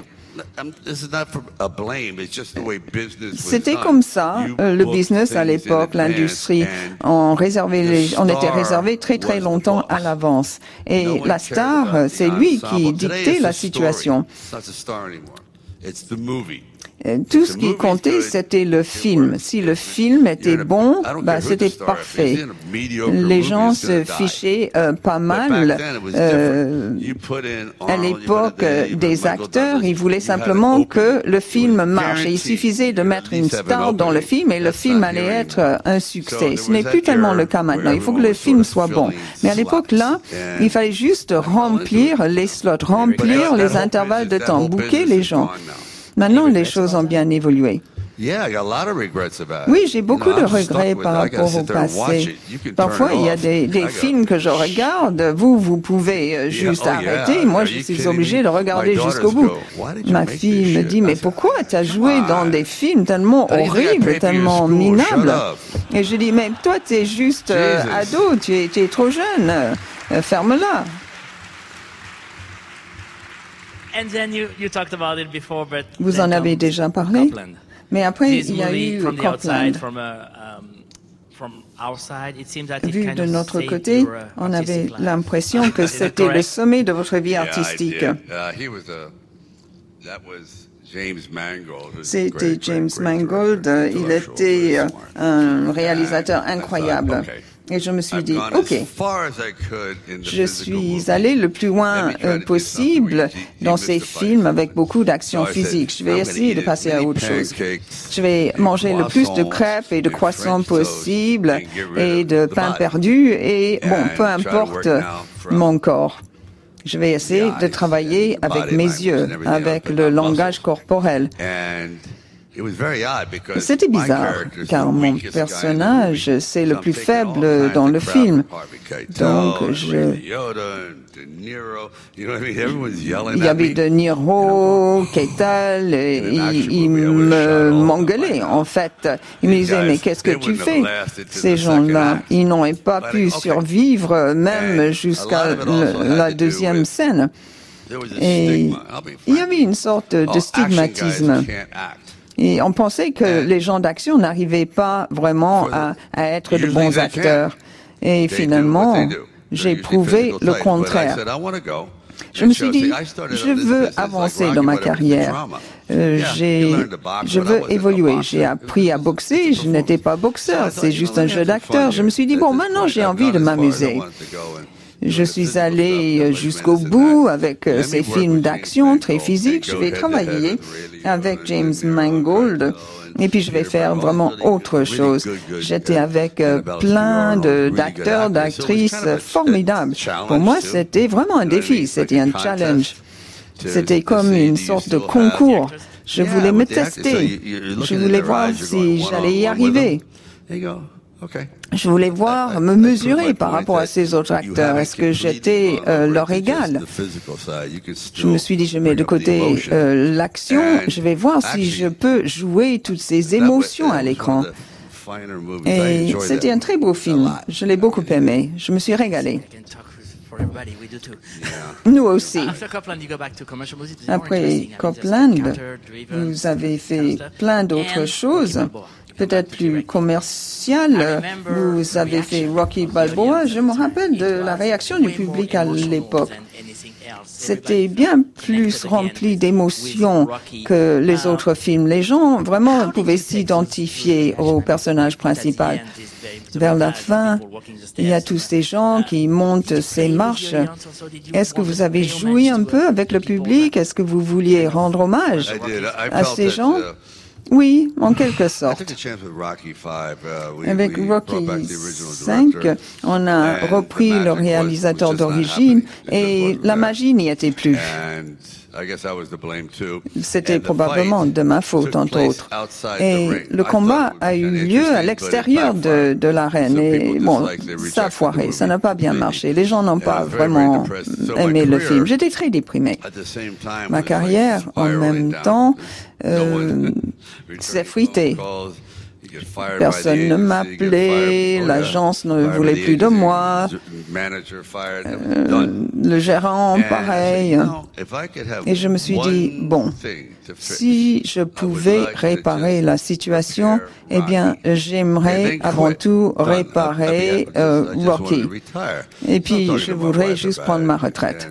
C'était comme ça, euh, le business à l'époque, l'industrie. On, réservait on était réservé très très longtemps à l'avance. Et la star, c'est lui qui dictait la situation. Euh, tout ce qui comptait, c'était le film. Si le film était bon, bah, c'était parfait. Les gens se fichaient euh, pas mal. Euh, à l'époque des acteurs, ils voulaient simplement que le film marche. Et il suffisait de mettre une star dans le film et le film allait être un succès. Ce n'est plus tellement le cas maintenant. Il faut que le film soit bon. Mais à l'époque, là, il fallait juste remplir les slots, remplir les intervalles de temps, bouquer les gens. Maintenant, les choses ont bien évolué. Oui, j'ai beaucoup de regrets par rapport au passé. Parfois, il y a des, films que je regarde, vous, vous pouvez euh, juste oh, arrêter. Moi, je suis obligé de regarder jusqu'au bout. Ma fille me dit, mais pourquoi tu as joué dans des films tellement horribles, tellement minables? Et je dis, mais toi, tu es juste euh, ado, tu es, tu es trop jeune. Euh, ferme-la. Vous en avez déjà parlé, mais après il y a eu Copland. Vu de notre côté, on avait l'impression que c'était le sommet de votre vie artistique. C'était James Mangold. Il était un réalisateur incroyable. Et je me suis dit, OK, je suis allé le plus loin euh, possible dans ces films avec beaucoup d'action physique. Je vais essayer de passer à autre chose. Je vais manger le plus de crêpes et de croissants possible et de pain perdu et bon, peu importe mon corps. Je vais essayer de travailler avec mes yeux, avec le langage corporel. C'était bizarre, car mon personnage, c'est le plus faible dans le film. Donc, je... Il y avait De Niro, Keitel, ils m'engueulaient, en fait. Ils me disaient, mais qu'est-ce que tu fais? Ces gens-là, ils n'ont pas pu survivre, même jusqu'à la deuxième scène. Et il y avait une sorte de stigmatisme. Et on pensait que les gens d'action n'arrivaient pas vraiment à, être de bons acteurs. Et finalement, j'ai prouvé le contraire. Je me suis dit, je veux avancer dans ma carrière. Euh, je veux évoluer. J'ai appris à boxer. Je n'étais pas boxeur. C'est juste un jeu d'acteur. Je me suis dit, bon, maintenant j'ai envie de m'amuser. Je suis allé jusqu'au bout avec euh, ces films d'action très physiques. Je vais travailler avec James Mangold. Et puis je vais faire vraiment autre chose. J'étais avec euh, plein d'acteurs, d'actrices formidables. Pour moi, c'était vraiment un défi, c'était un challenge. C'était comme une sorte de concours. Je voulais me tester. Je voulais voir si j'allais y arriver. Je voulais voir, me mesurer par rapport à ces autres acteurs. Est-ce que j'étais euh, leur égal Je me suis dit, je mets de côté euh, l'action, je vais voir si je peux jouer toutes ces émotions à l'écran. Et c'était un très beau film. Je l'ai beaucoup aimé. Je me suis régalé. Nous aussi. Après Copland, vous avez fait plein d'autres choses peut-être plus commercial. Vous avez fait Rocky Balboa. Je me rappelle de la réaction du public à l'époque. C'était bien plus rempli d'émotions que les autres films. Les gens vraiment pouvaient s'identifier au personnage principal. Vers la fin, il y a tous ces gens qui montent ces marches. Est-ce que vous avez joué un peu avec le public? Est-ce que vous vouliez rendre hommage à ces gens? Oui, en quelque sorte. Avec Rocky 5, on a repris le réalisateur d'origine et la magie n'y était plus. C'était probablement de ma faute, entre autres. Et le combat a eu lieu à l'extérieur de, de l'arène. Et bon, ça a foiré, ça n'a pas bien marché. Les gens n'ont pas vraiment aimé le film. J'étais très déprimé. Ma carrière, en même temps, euh, s'est fruitée. Personne ne m'appelait, l'agence ne voulait plus de moi, euh, le gérant pareil. Et je me suis dit, bon, si je pouvais réparer la situation, eh bien, j'aimerais avant tout réparer euh, Rocky. Et puis, je voudrais juste prendre ma retraite.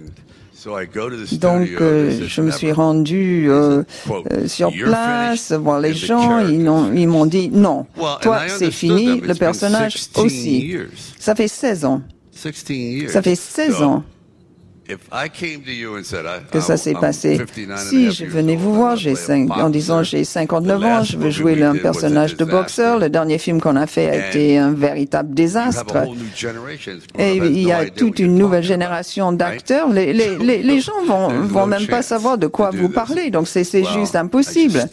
Donc, euh, je me suis rendu euh, euh, sur place, voir les gens. Ils m'ont dit non, toi c'est fini, le personnage aussi. Ça fait 16 ans. Ça fait 16 ans que ça s'est passé. Si je venais vous voir, j'ai en disant j'ai 59 ans, je veux jouer un personnage de boxeur. Le dernier film qu'on a fait a été un véritable désastre. Et il y a toute une nouvelle génération d'acteurs. Les, les, les, gens vont, vont même pas savoir de quoi vous parlez. Donc c'est juste impossible.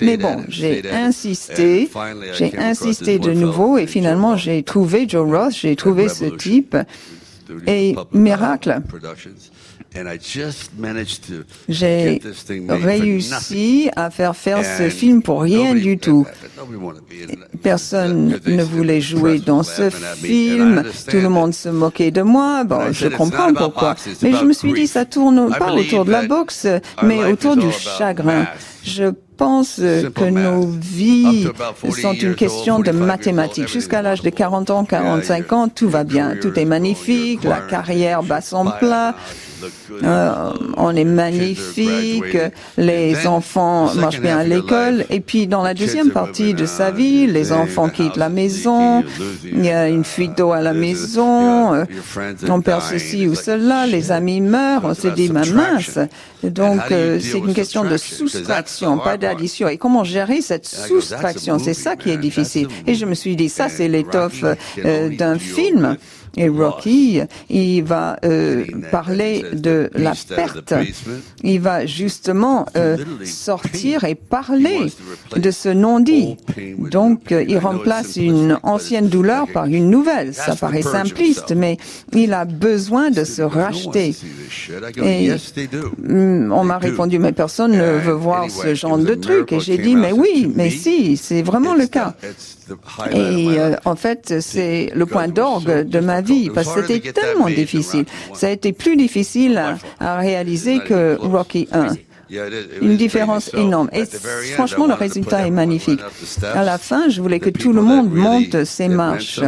Mais bon, j'ai insisté, j'ai insisté de nouveau et finalement j'ai trouvé Joe Roth, j'ai trouvé ce type. Et miracle, j'ai réussi à faire faire ce film pour rien du tout. Personne ne voulait jouer dans ce film, tout le monde se moquait de moi, bon, je comprends pourquoi. Mais je me suis dit, ça tourne pas autour de la boxe, mais autour du chagrin. Je pense que nos vies sont une question de mathématiques. Jusqu'à l'âge de 40 ans, 45 ans, tout va bien, tout est magnifique, la carrière bat son plat. Euh, on est magnifique, les enfants marchent bien à l'école, et puis dans la deuxième partie de sa vie, les enfants quittent la maison, il y a une fuite d'eau à la maison, euh, on perd ceci ou cela, les amis meurent, on se dit, ma mince. Donc, euh, c'est une question de soustraction, pas Et comment gérer cette soustraction? C'est ça qui est difficile. Et je me suis dit, ça, c'est l'étoffe d'un film. Et Rocky, il va euh, parler de la perte. Il va justement euh, sortir et parler de ce non-dit. Donc, il remplace une ancienne douleur par une nouvelle. Ça paraît simpliste, mais il a besoin de se racheter. Et mm, on m'a répondu, mais personne ne veut voir ce genre de truc. Et j'ai dit, mais oui, mais si, c'est vraiment le cas. Et euh, en fait, c'est le point d'orgue de ma vie parce que c'était tellement difficile. Ça a été plus difficile à, réaliser que Rocky 1 une différence énorme. Et franchement, le résultat est magnifique. À la fin, je voulais que tout le monde monte ces marches.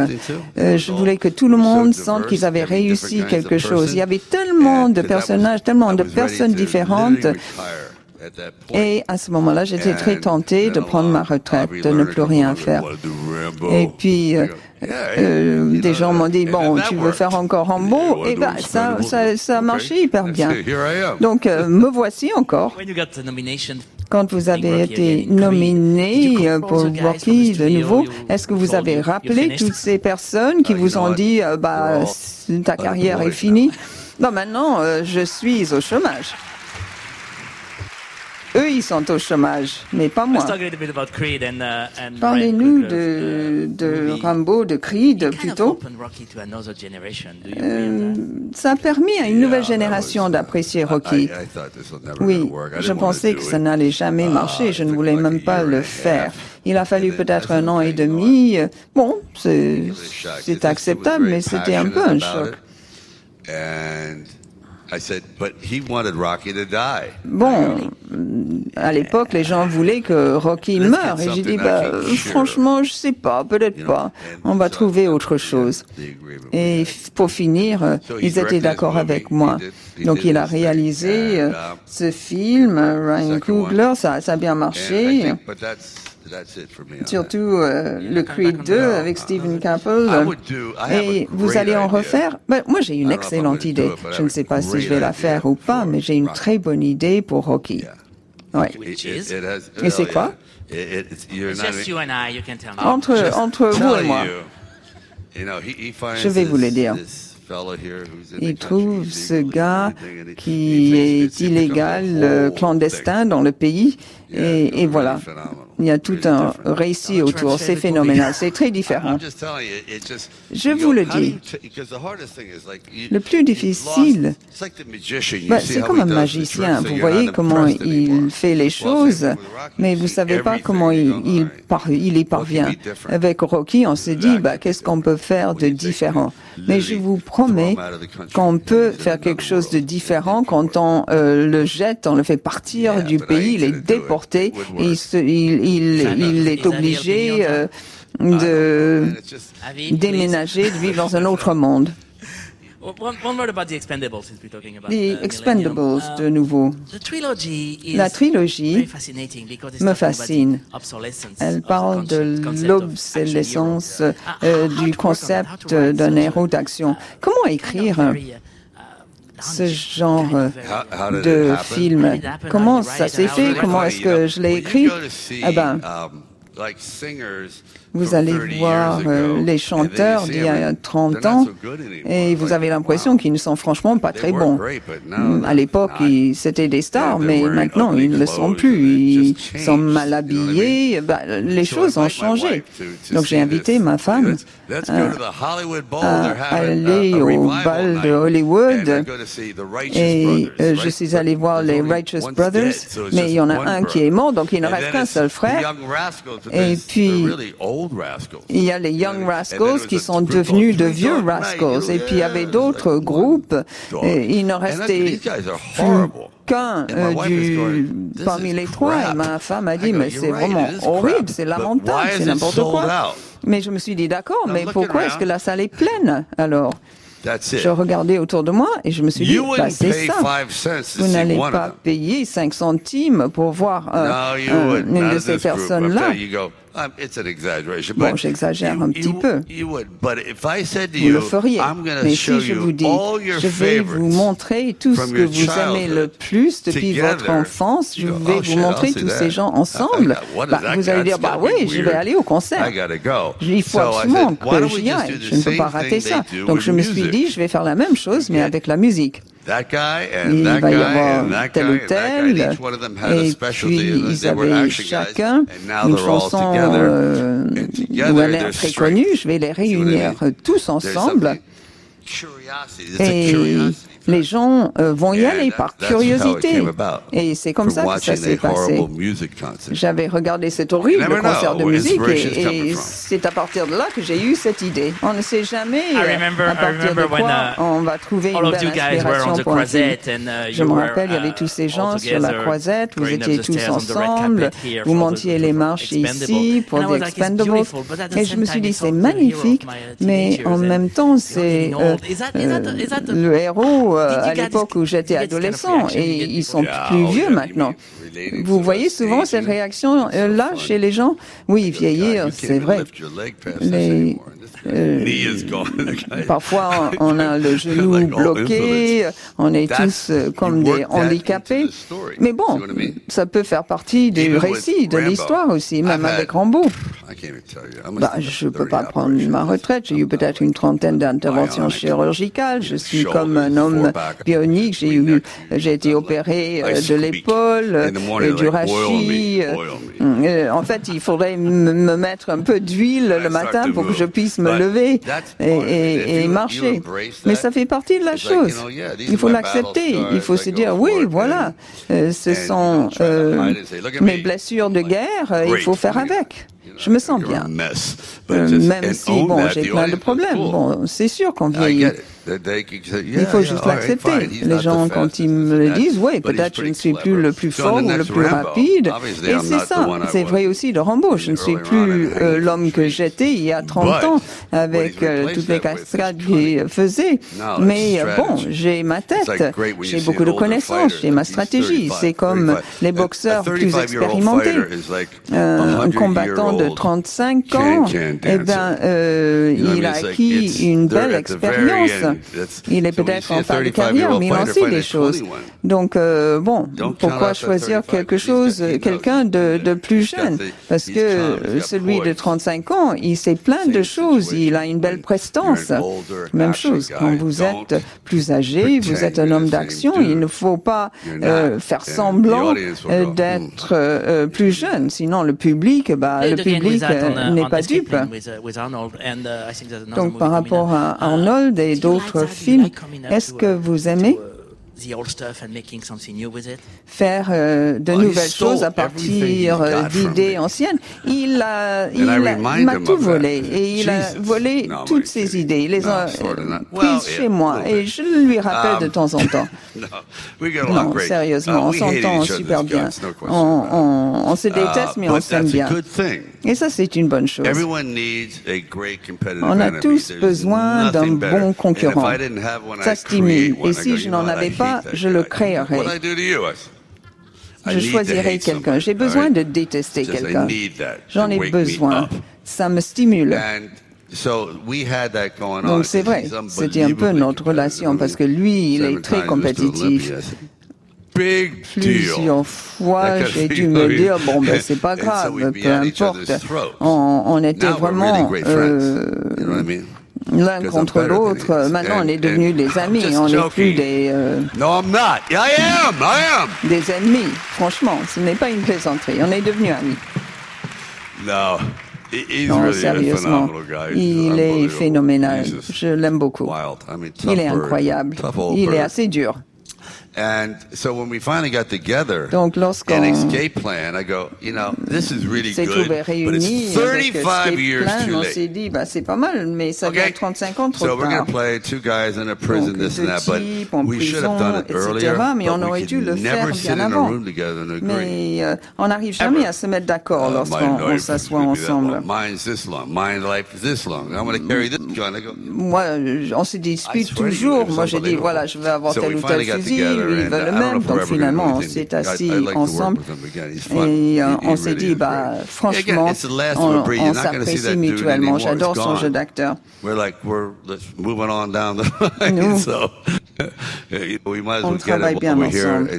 Euh, je voulais que tout le monde sente qu'ils avaient réussi quelque chose. Il y avait tellement de personnages, tellement de personnes différentes. Et à ce moment-là, j'étais très tentée de prendre ma retraite, de ne plus rien faire. Et puis, euh, euh, des gens m'ont dit, bon, tu veux faire encore Rambo? Et eh ben, ça, ça, ça a marché hyper bien. Donc, euh, me voici encore. Quand vous avez été nominé pour Rocky de nouveau, est-ce que vous avez rappelé toutes ces personnes qui vous ont dit, bah, ta carrière est finie. Non, maintenant, je suis au chômage. Eux, ils sont au chômage, mais pas moi. Uh, Parlez-nous de, de Rambo, de Creed plutôt. Euh, ça a permis à une nouvelle génération d'apprécier Rocky. Oui, je pensais que ça n'allait jamais marcher. Je ne voulais même pas le faire. Il a fallu peut-être un an et demi. Bon, c'est acceptable, mais c'était un peu un choc. Bon, à l'époque, les gens voulaient que Rocky meure. Et j'ai dit, bah, franchement, je sais pas, peut-être pas. On va trouver autre chose. Et pour finir, ils étaient d'accord avec moi. Donc il a réalisé euh, um, ce film, Ryan Coogler, ça, ça a bien marché. Surtout euh, le Creed 2 avec Stephen Campbell. Et vous allez en refaire ben, Moi, j'ai une excellente idée. Je ne sais pas si je vais la faire ou pas, mais j'ai une très bonne idée pour Rocky. Ouais. Et c'est quoi entre, entre vous et moi. Je vais vous le dire. Il trouve ce gars qui est illégal, euh, clandestin dans le pays, et, et voilà. Il y a tout un récit autour. C'est phénoménal. C'est très différent. Je vous le dis. Le plus difficile, bah, c'est comme un magicien. Vous voyez comment il fait les choses, mais vous savez pas comment il, y parvient. Avec Rocky, on s'est dit, bah, qu'est-ce qu'on peut faire de différent? Mais je vous promets qu'on peut faire quelque chose de différent quand on euh, le jette, on le fait partir du pays, il est déporté il, il, il, est obligé euh, de déménager, de vivre dans un autre monde. Les Expendables, de nouveau. La trilogie me fascine. Elle parle de l'obsolescence euh, du concept d'un héros d'action. Comment écrire ce genre de film? Comment ça s'est fait? Comment est-ce que je l'ai écrit? Eh ben, vous allez voir euh, les chanteurs d'il y a 30 ans et vous avez l'impression qu'ils ne sont franchement pas très bons. À l'époque, c'était des stars, mais maintenant, ils ne le sont plus. Ils sont mal habillés. Bah, les choses ont changé. Donc, j'ai invité ma femme à aller au bal de Hollywood et euh, je suis allé voir les Righteous Brothers, mais il y en a un qui est mort, donc il ne reste qu'un seul frère. Et puis, il y a les Young Rascals qui sont devenus de vieux Rascals. Et puis il y avait d'autres groupes. Et il ne restait qu'un euh, du, parmi les trois. Et ma femme a dit, mais c'est vraiment horrible, c'est lamentable, c'est n'importe quoi. Mais je me suis dit, d'accord, mais pourquoi est-ce que la salle est pleine alors? Je regardais autour de moi et je me suis dit, bah, c'est ça. Vous n'allez pas payer 5 centimes pour voir euh, une de ces personnes-là. Um, bon, j'exagère un petit peu. Vous le feriez. Mais si je vous dis, je vais vous montrer tout ce que vous aimez le plus depuis votre enfance, je vais oh, vous montrer tous ces gens ensemble, bah, vous allez dire, bah oui, je vais aller au concert. Il faut absolument que j'y aille. Je ne peux pas rater ça. Donc je me suis dit, je vais faire la même chose, mais avec la musique. Il va y avoir tel ou tel, et puis ils avaient chacun une chanson euh, ou un air très connu, je vais les réunir tous ensemble. Et les gens euh, vont y aller par curiosité. Et c'est comme ça que ça s'est passé. J'avais regardé cet horrible concert de musique et, c'est à partir de là que j'ai eu cette idée. On ne sait jamais euh, à partir de quoi uh, on va trouver une belle inspiration pour un film. Uh, Je me rappelle, il y avait tous ces uh, gens sur la croisette, vous étiez tous ensemble, vous montiez les marches ici pour The Expendables. Et je me suis dit, c'est magnifique, mais en même temps, c'est euh, le héros euh, à l'époque où j'étais adolescent et ils sont plus vieux maintenant. Vous voyez souvent cette réaction-là euh, chez les gens Oui, vieillir, c'est vrai. Les, parfois, on a le genou bloqué, on est tous euh, comme des handicapés. Mais bon, ça peut faire partie du récit, de l'histoire aussi, même avec Rambo. Bah, je ne peux pas prendre ma retraite. J'ai eu peut-être une trentaine d'interventions chirurgicales. Je suis comme un homme bionique. J'ai eu, j'ai été opéré euh, de l'épaule, du rachis. En fait, il faudrait me mettre un peu d'huile le matin pour que je puisse me lever et, marcher. Mais ça fait partie de la chose. Il faut l'accepter. Il faut se dire, oui, voilà, euh, ce sont euh, mes blessures de guerre, il faut faire avec. Je me sens bien. Euh, même si, bon, j'ai plein de problèmes. Bon, c'est sûr qu'on vieillit. Il faut juste l'accepter. Les gens, quand ils me le disent, oui, peut-être je ne suis plus le plus fort ou le plus rapide. Et c'est ça. C'est vrai aussi de Rambo. Je ne suis plus euh, l'homme que j'étais il y a 30 ans avec euh, toutes les cascades qu'il faisait. Mais bon, j'ai ma tête. J'ai beaucoup de connaissances. J'ai ma stratégie. C'est comme les boxeurs plus expérimentés. un combattant de 35 ans, eh ben, il a acquis une belle expérience. Il est peut-être en fin de carrière, mais il en sait des choses. Donc, euh, bon, pourquoi choisir quelque chose, quelqu'un de, de, plus jeune? Parce que celui de 35 ans, il sait plein de choses. Il a une belle prestance. Même chose, quand vous êtes plus âgé, vous êtes un homme d'action, il ne faut pas euh, faire semblant euh, d'être plus jeune. Sinon, le public, bah, le public n'est pas dupe. Donc, par rapport à Arnold et d'autres films. Est-ce que vous aimez faire euh, de nouvelles choses à partir euh, d'idées anciennes. Il a, il m'a tout volé et il a volé toutes ces idées. Il les a prises chez moi et je lui rappelle de um, temps en temps. non, sérieusement, uh, on s'entend super bien. On, se uh, déteste, mais on s'aime bien. Et ça, c'est une bonne chose. On a tous besoin d'un bon concurrent. Ça stimule. Et si je n'en avais pas, je le créerai. Je choisirai quelqu'un. J'ai besoin de détester quelqu'un. J'en ai besoin. Ça me stimule. Donc c'est vrai, c'était un peu notre relation parce que lui, il est très compétitif. Plusieurs fois, j'ai dû me dire, bon, ben c'est pas grave, peu importe. On, on était vraiment l'un contre l'autre. Maintenant, on est devenus des amis. On n'est plus des. Euh, no, I'm not. I am. I am. Des ennemis. Franchement, ce n'est pas une plaisanterie. On est devenus amis. No. non, sérieusement, il est phénoménal. Je l'aime beaucoup. Il est incroyable. Il est assez dur. And so when we finally got together, Donc lorsqu'on an escape plan, I go, you know, this is really good, but it's 35 years plan, too on s'est dit, bah c'est pas mal, mais ça okay. vient 35 ans trop so tard. we're going to play two guys in a prison, Donc, this and that, but we should have done it earlier. Mais on aurait dû le faire bien avant. Mais euh, on n'arrive jamais à se mettre d'accord uh, lorsqu'on s'assoit ensemble. Moi, on se dispute toujours. Moi, j'ai dit, voilà, je vais avoir tel ou tel fusil ils veulent le même. Donc finalement, on s'est assis ensemble et euh, on s'est dit, bah, franchement, on, on s'apprécie mutuellement. J'adore son jeu d'acteur. Nous, on travaille bien ensemble.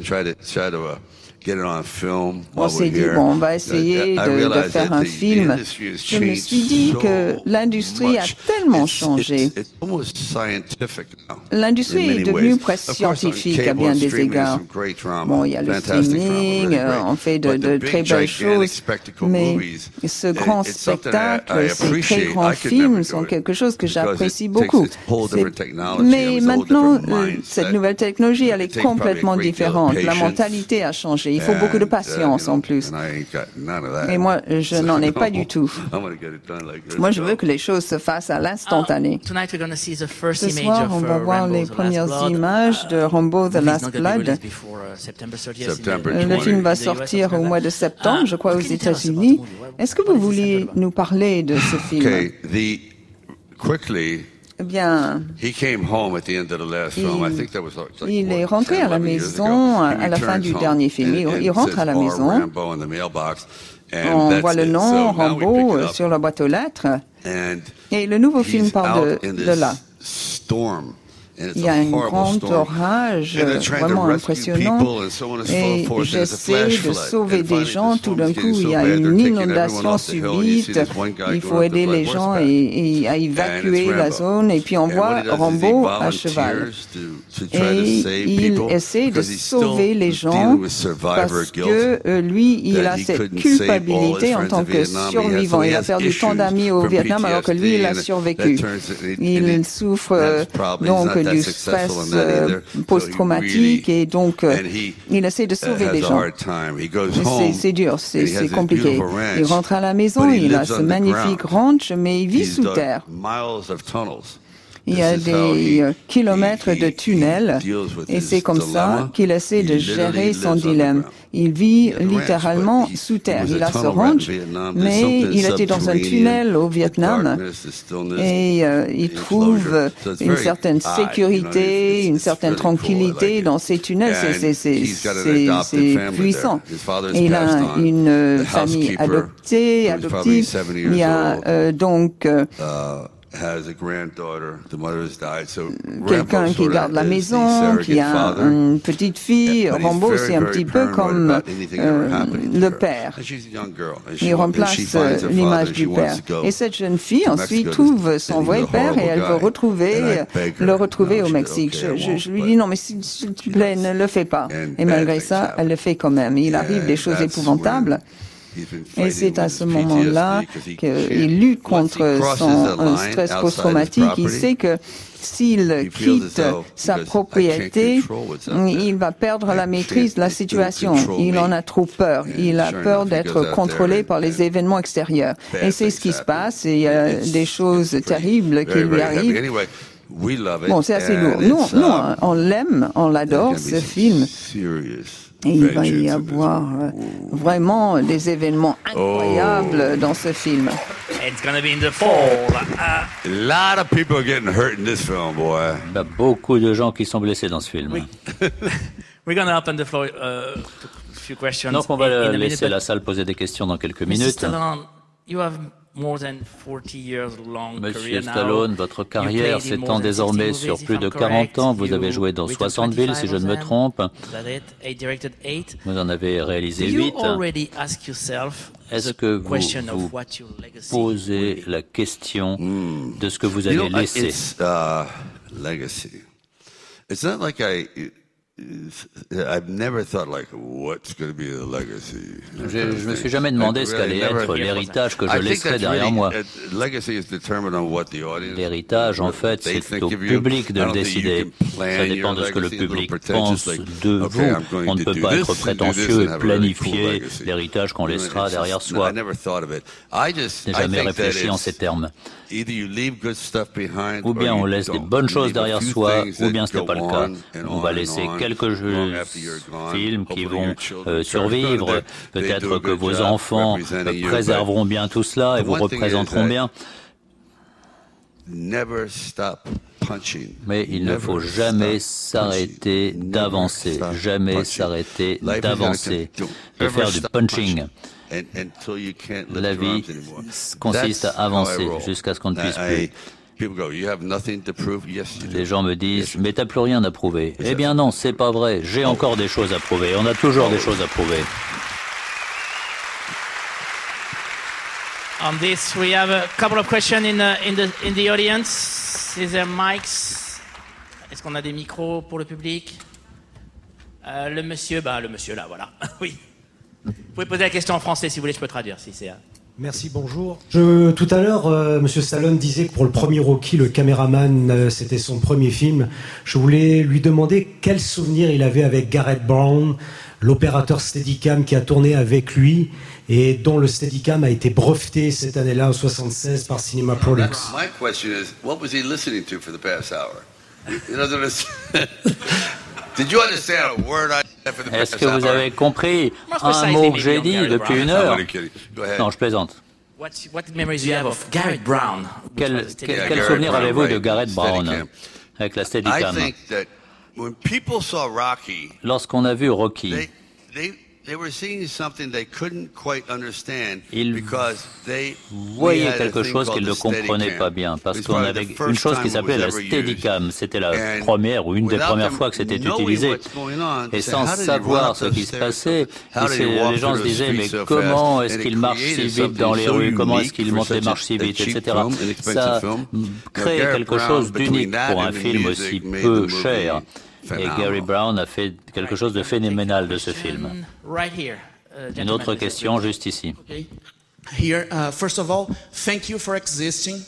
On s'est dit, bon, on va essayer de, de faire un film. Je me suis dit que l'industrie a tellement changé. L'industrie est devenue presque scientifique à bien des égards. Bon, il y a le streaming, euh, on fait de, de très belles choses, mais ce grand spectacle, ces très grands films sont quelque chose que j'apprécie beaucoup. Mais maintenant, euh, cette nouvelle technologie, elle est complètement différente. La mentalité a changé. Il faut beaucoup de patience en plus. Et moi, je n'en ai pas du tout. Moi, je veux que les choses se fassent à l'instantané. Ce soir, on va voir les premières images de Rambo The Last Blood. Le film va sortir au mois de septembre, je crois, aux États-Unis. Est-ce que vous voulez nous parler de ce film? Eh bien, il, est rentré à la maison à la fin du dernier film. Il, rentre à la maison. On voit le nom Rambo sur la boîte aux lettres. Et le nouveau film de, de là. Il y a un grand orage vraiment impressionnant et j'essaie de sauver des gens. Tout d'un coup, il y a une inondation subite. Il faut aider les gens et, à évacuer la zone. Et puis on voit Rambo à cheval. Et il essaie de sauver les gens parce que euh, lui, il a cette culpabilité en tant que survivant. Il a perdu tant d'amis au Vietnam alors que lui, il a survécu. Il souffre donc du stress euh, post-traumatique et donc euh, il essaie de sauver les gens. C'est dur, c'est compliqué. Il rentre à la maison, il a ce magnifique ranch, mais il vit sous terre. Il y a des euh, kilomètres de tunnels et c'est comme ça qu'il essaie de gérer son dilemme. Il vit littéralement sous terre. Il a ce ranch, mais il était dans un tunnel au Vietnam et euh, il trouve une certaine sécurité, une certaine tranquillité dans ces tunnels. C'est puissant. Et il a une famille adoptée, adoptive. Il y a euh, donc Quelqu'un qui garde la maison, qui a une petite fille. Rambo, c'est un petit peu comme euh, le père. Il remplace euh, l'image du père. Et cette jeune fille ensuite trouve son vrai père et elle veut retrouver, le retrouver au Mexique. Je, je, lui dis non, mais s'il te plaît, ne le fais pas. Et malgré ça, elle le fait quand même. Il arrive des choses épouvantables. Et c'est à ce moment-là qu'il lutte contre son stress post-traumatique. Il sait que s'il quitte sa propriété, il va perdre la maîtrise de la situation. Il en a trop peur. Il a peur d'être contrôlé par les événements extérieurs. Et c'est ce qui se passe. il y a des choses terribles qui lui arrivent. Bon, c'est assez lourd. Nous, nous on l'aime, on l'adore, ce film. Et il va y avoir euh, vraiment des événements incroyables oh. dans ce film. It's gonna be in the fall. Uh, A lot of people are getting hurt in this film, boy. Il y a beaucoup de gens qui sont blessés dans ce film. We, we're gonna open the floor uh, to a few questions. Donc on va laisser la salle poser des questions dans quelques minutes. Stallone, you have Monsieur Stallone, votre carrière s'étend désormais sur plus de 40 ans. Vous avez joué dans 60 villes, si je ne me trompe. Vous en avez réalisé 8. Est-ce que vous vous posez la question de ce que vous avez laissé? I've never thought like what's going to be the legacy? Je, je me suis jamais demandé ce qu'allait être l'héritage que je laisserais derrière moi. L'héritage, en fait, c'est au public de le décider. Ça dépend de ce que le public pense de vous. On ne peut pas être prétentieux et planifier l'héritage qu'on laissera derrière soi. Je n'ai jamais réfléchi en ces termes. Ou bien on laisse des bonnes choses derrière soi, ou bien ce n'est pas le cas. On va laisser quelques films qui vont euh, survivre. Peut-être que vos enfants préserveront bien tout cela et vous représenteront bien. Mais il ne faut jamais s'arrêter d'avancer, jamais s'arrêter d'avancer, de faire du punching. La vie consiste à avancer jusqu'à ce qu'on ne puisse plus. Les gens me disent, mais t'as plus rien à prouver. Eh bien non, c'est pas vrai. J'ai encore des choses à prouver. On a toujours des choses à prouver. On this, we have a couple of questions in the, in the, in the audience. Is there mics? Est-ce qu'on a des micros pour le public? Euh, le monsieur, bah, le monsieur là, voilà. oui. Vous pouvez poser la question en français si vous voulez, je peux traduire si c'est. Merci, bonjour. Je, tout à l'heure, euh, Monsieur Stallone disait que pour le premier Rocky, le caméraman, euh, c'était son premier film. Je voulais lui demander quel souvenir il avait avec Garrett Brown, l'opérateur Steadicam qui a tourné avec lui et dont le Steadicam a été breveté cette année-là en 76 par Cinema Products. My question is, what was he listening to for the past hour? Est-ce que vous avez compris un mot que j'ai dit depuis une heure Non, je plaisante. Quel, quel, souvenir avez-vous de Garrett Brown avec la Steadicam Lorsqu'on a vu Rocky, ils voyaient quelque chose qu'ils ne comprenaient pas bien, parce qu'on avait une chose qui s'appelait la Steadicam. C'était la première ou une des premières fois que c'était utilisé. Et sans savoir ce qui se passait, les gens se disaient, mais comment est-ce qu'il marche si vite dans les rues? Comment est-ce qu'il monte les marches si vite, etc. Ça crée quelque chose d'unique pour un film aussi peu cher. Et Gary Brown a fait quelque chose de phénoménal de ce film. Uh, Une autre question juste ici. Uh,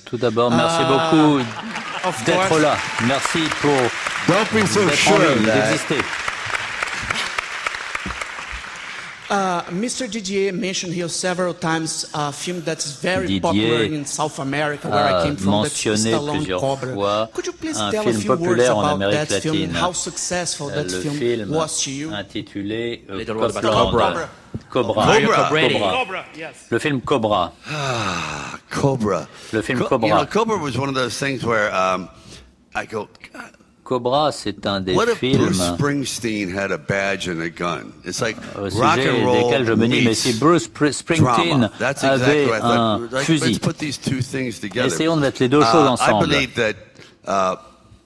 Tout d'abord, merci uh, beaucoup d'être là. Merci pour d'exister. Uh, Mr. Didier mentioned here several times a film that's very Didier popular in South America, where I came from, that's Stallone Cobra. Could you please tell a few words about that film? and how successful that film, was to you? intitulé euh, Cobra. Cobra. Cobra. Cobra. Yes. Le film Cobra. Ah, Cobra. Le film Cobra. You know, Cobra was one of those things where um, I go, Cobra, c'est un des What films Bruce Springsteen had a badge and a gun? It's like au sujet desquels je me dis, mais si Bruce Springsteen avait un fusil, essayons de mettre les deux choses uh, ensemble. I believe that uh,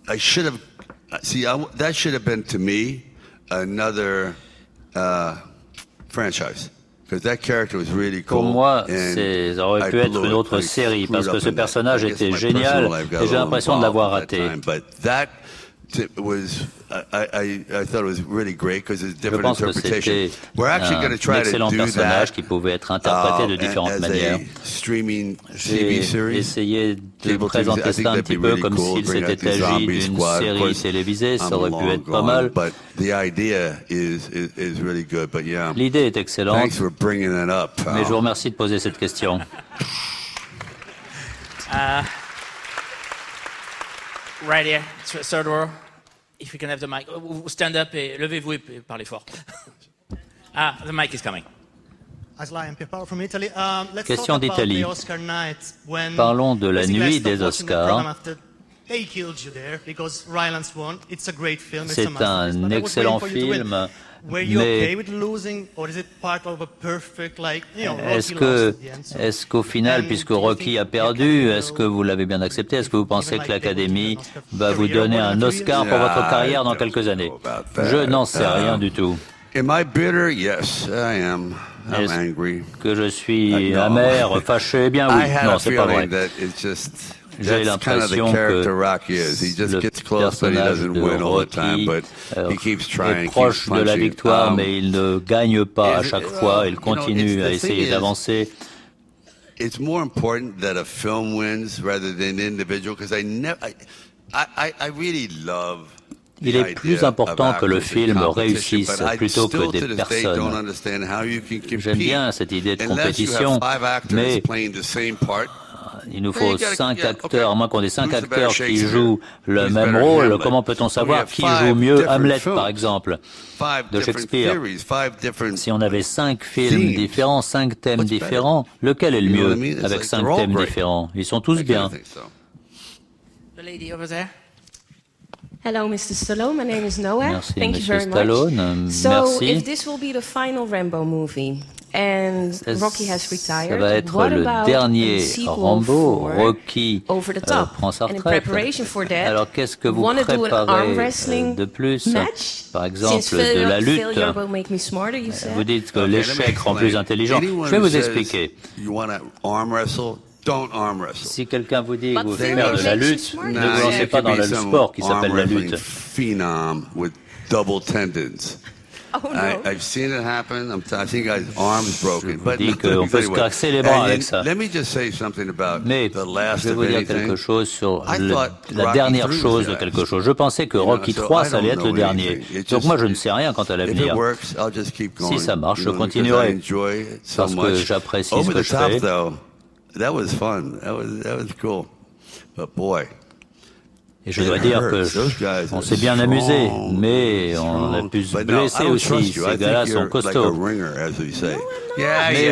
I should have, see, I, that should have been to me another uh, franchise. Pour moi, ça aurait pu être une autre série parce que ce personnage était génial et j'ai l'impression de l'avoir raté. Was I, I, I thought it was really great because it's different interpretation. We're actually going to try to do that qui pouvait être interprété de uh, différentes manières. J'ai essayé de présenter ça un petit peu comme s'il s'était agi d'une série télévisée, ça aurait pu être pas mal. L'idée est excellente, mais je vous remercie de poser cette question. Uh, right here. If we can have the mic, stand up et levez-vous et parlez fort. ah, the mic is coming. Um, Question d'Italie. Parlons de la nuit des Oscars. C'est un excellent film est-ce que, est-ce qu'au final, puisque Rocky a perdu, est-ce que vous l'avez bien accepté? Est-ce que vous pensez que l'Académie va vous donner un Oscar pour votre carrière dans quelques années? Je n'en sais rien du tout. Est-ce que je suis amer, fâché? Eh bien oui. Non, c'est pas vrai. J'ai l'impression que le personnage de Rocky euh, est proche de la victoire, um, mais il ne gagne pas à chaque fois. Il continue à essayer d'avancer. It's more important that a film wins rather than individual because I never, I, I, I really love il est plus important que le film réussisse plutôt que des personnes. J'aime bien cette idée de compétition, mais il nous faut cinq acteurs, à moins qu'on ait cinq acteurs qui jouent le même rôle. Comment peut-on savoir qui joue mieux Hamlet, par exemple, de Shakespeare? Si on avait cinq films différents, cinq thèmes différents, lequel est le mieux avec cinq thèmes différents? Ils sont tous bien. Hello, Mr. Stallone. My name is Noah. Merci, Thank you very Stallone. Much. So, if this will be the final Rambo movie, Ça va être le dernier Rambo. Rocky euh, prend sa retraite. Alors qu'est-ce que vous préparez euh, de plus? Par exemple, de la lutte. Vous dites que l'échec rend plus intelligent. Je vais vous expliquer. Si quelqu'un vous dit que vous faites faire de la lutte, ne vous lancez pas dans le sport qui s'appelle la lutte. Oh, no. I, I've seen it happen. I'm t- I think his broken. But dis qu'on peut se casser les bras avec ça. Let me just say something about Mais the last je vais vous dire quelque chose sur le, la dernière chose de quelque chose. Je pensais que Rocky 3, ça allait être le dernier. Donc moi, je ne sais rien quant à l'avenir. Si ça marche, je continuerai. Parce que j'apprécie ce que je fais. That was fun. That was, that was cool. But boy, et je dois dire que on s'est bien amusé, mais on a pu se blesser aussi. Ces gars-là sont costauds. Mais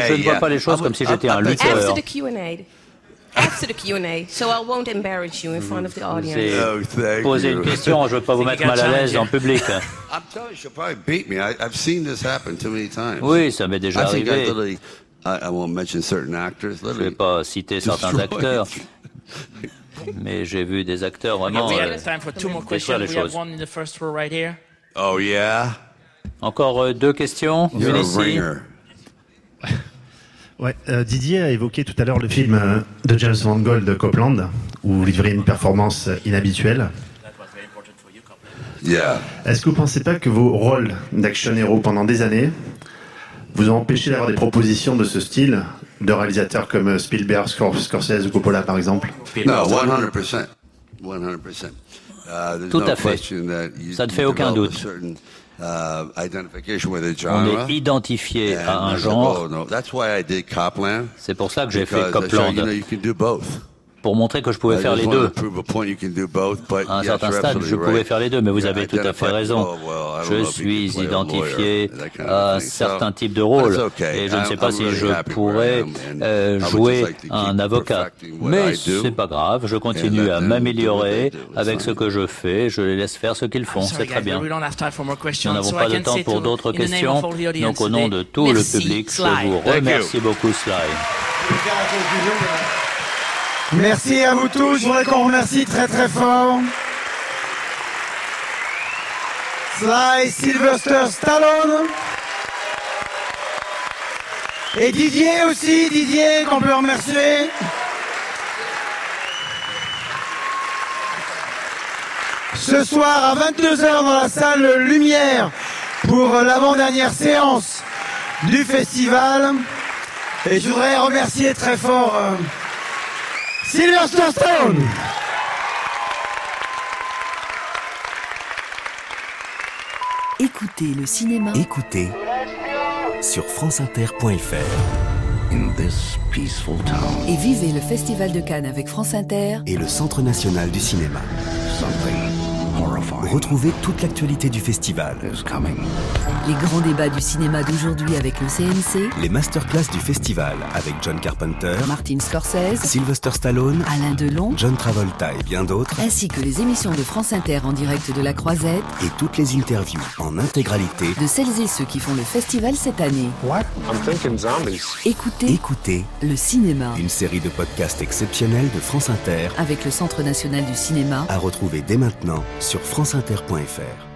je ne vois pas les choses comme si j'étais un lutteur. After the Q&A, so I won't embarrass you in front of the audience. Oh, poser une question, je ne veux pas vous mettre mal à l'aise en public. Oui, ça m'est déjà arrivé. Je ne vais pas citer certains acteurs. mais j'ai vu des acteurs vraiment euh, détruire les choses. Oh yeah. Encore euh, deux questions. Une ici. Ouais, euh, Didier a évoqué tout à l'heure le film euh, de James Mangold de Copland, où vous livrez une performance inhabituelle. Yeah. Est-ce que vous ne pensez pas que vos rôles d'action héros pendant des années vous ont empêché d'avoir des propositions de ce style de réalisateurs comme Spielberg, Scorsese ou Coppola, par exemple Non, 100%. 100%. Uh, Tout à fait. Ça ne fait aucun doute. Uh, On est identifié à un genre. C'est pour ça que j'ai fait Copland pour montrer que je pouvais faire les deux. À un certain stade, je pouvais faire les deux, mais vous avez tout à fait raison. Je suis identifié à un certain type de rôle et je ne sais pas si je pourrais euh, jouer un avocat. Mais c'est pas grave, je continue à m'améliorer avec ce que je fais, je les laisse faire ce qu'ils font, c'est très bien. Nous n'avons pas de temps pour d'autres questions, donc au nom de tout le public, je vous remercie beaucoup, Sly. Merci à vous tous. Je voudrais qu'on remercie très très fort Sly Sylvester Stallone. Et Didier aussi, Didier qu'on peut remercier. Ce soir à 22h dans la salle Lumière pour l'avant-dernière séance du festival. Et je voudrais remercier très fort euh, Sylvester Stone. Écoutez le cinéma. Écoutez sur franceinter.fr. Et vivez le Festival de Cannes avec France Inter et le Centre national du cinéma. Retrouvez toute l'actualité du festival. Les grands débats du cinéma d'aujourd'hui avec le CNC. Les masterclass du festival avec John Carpenter, Martin Scorsese, Sylvester Stallone, Alain Delon, John Travolta et bien d'autres. Ainsi que les émissions de France Inter en direct de la Croisette. Et toutes les interviews en intégralité de celles et ceux qui font le festival cette année. What? I'm thinking zombies. Écoutez, écoutez le cinéma. Une série de podcasts exceptionnels de France Inter avec le Centre national du cinéma. À retrouver dès maintenant sur franceinter.fr.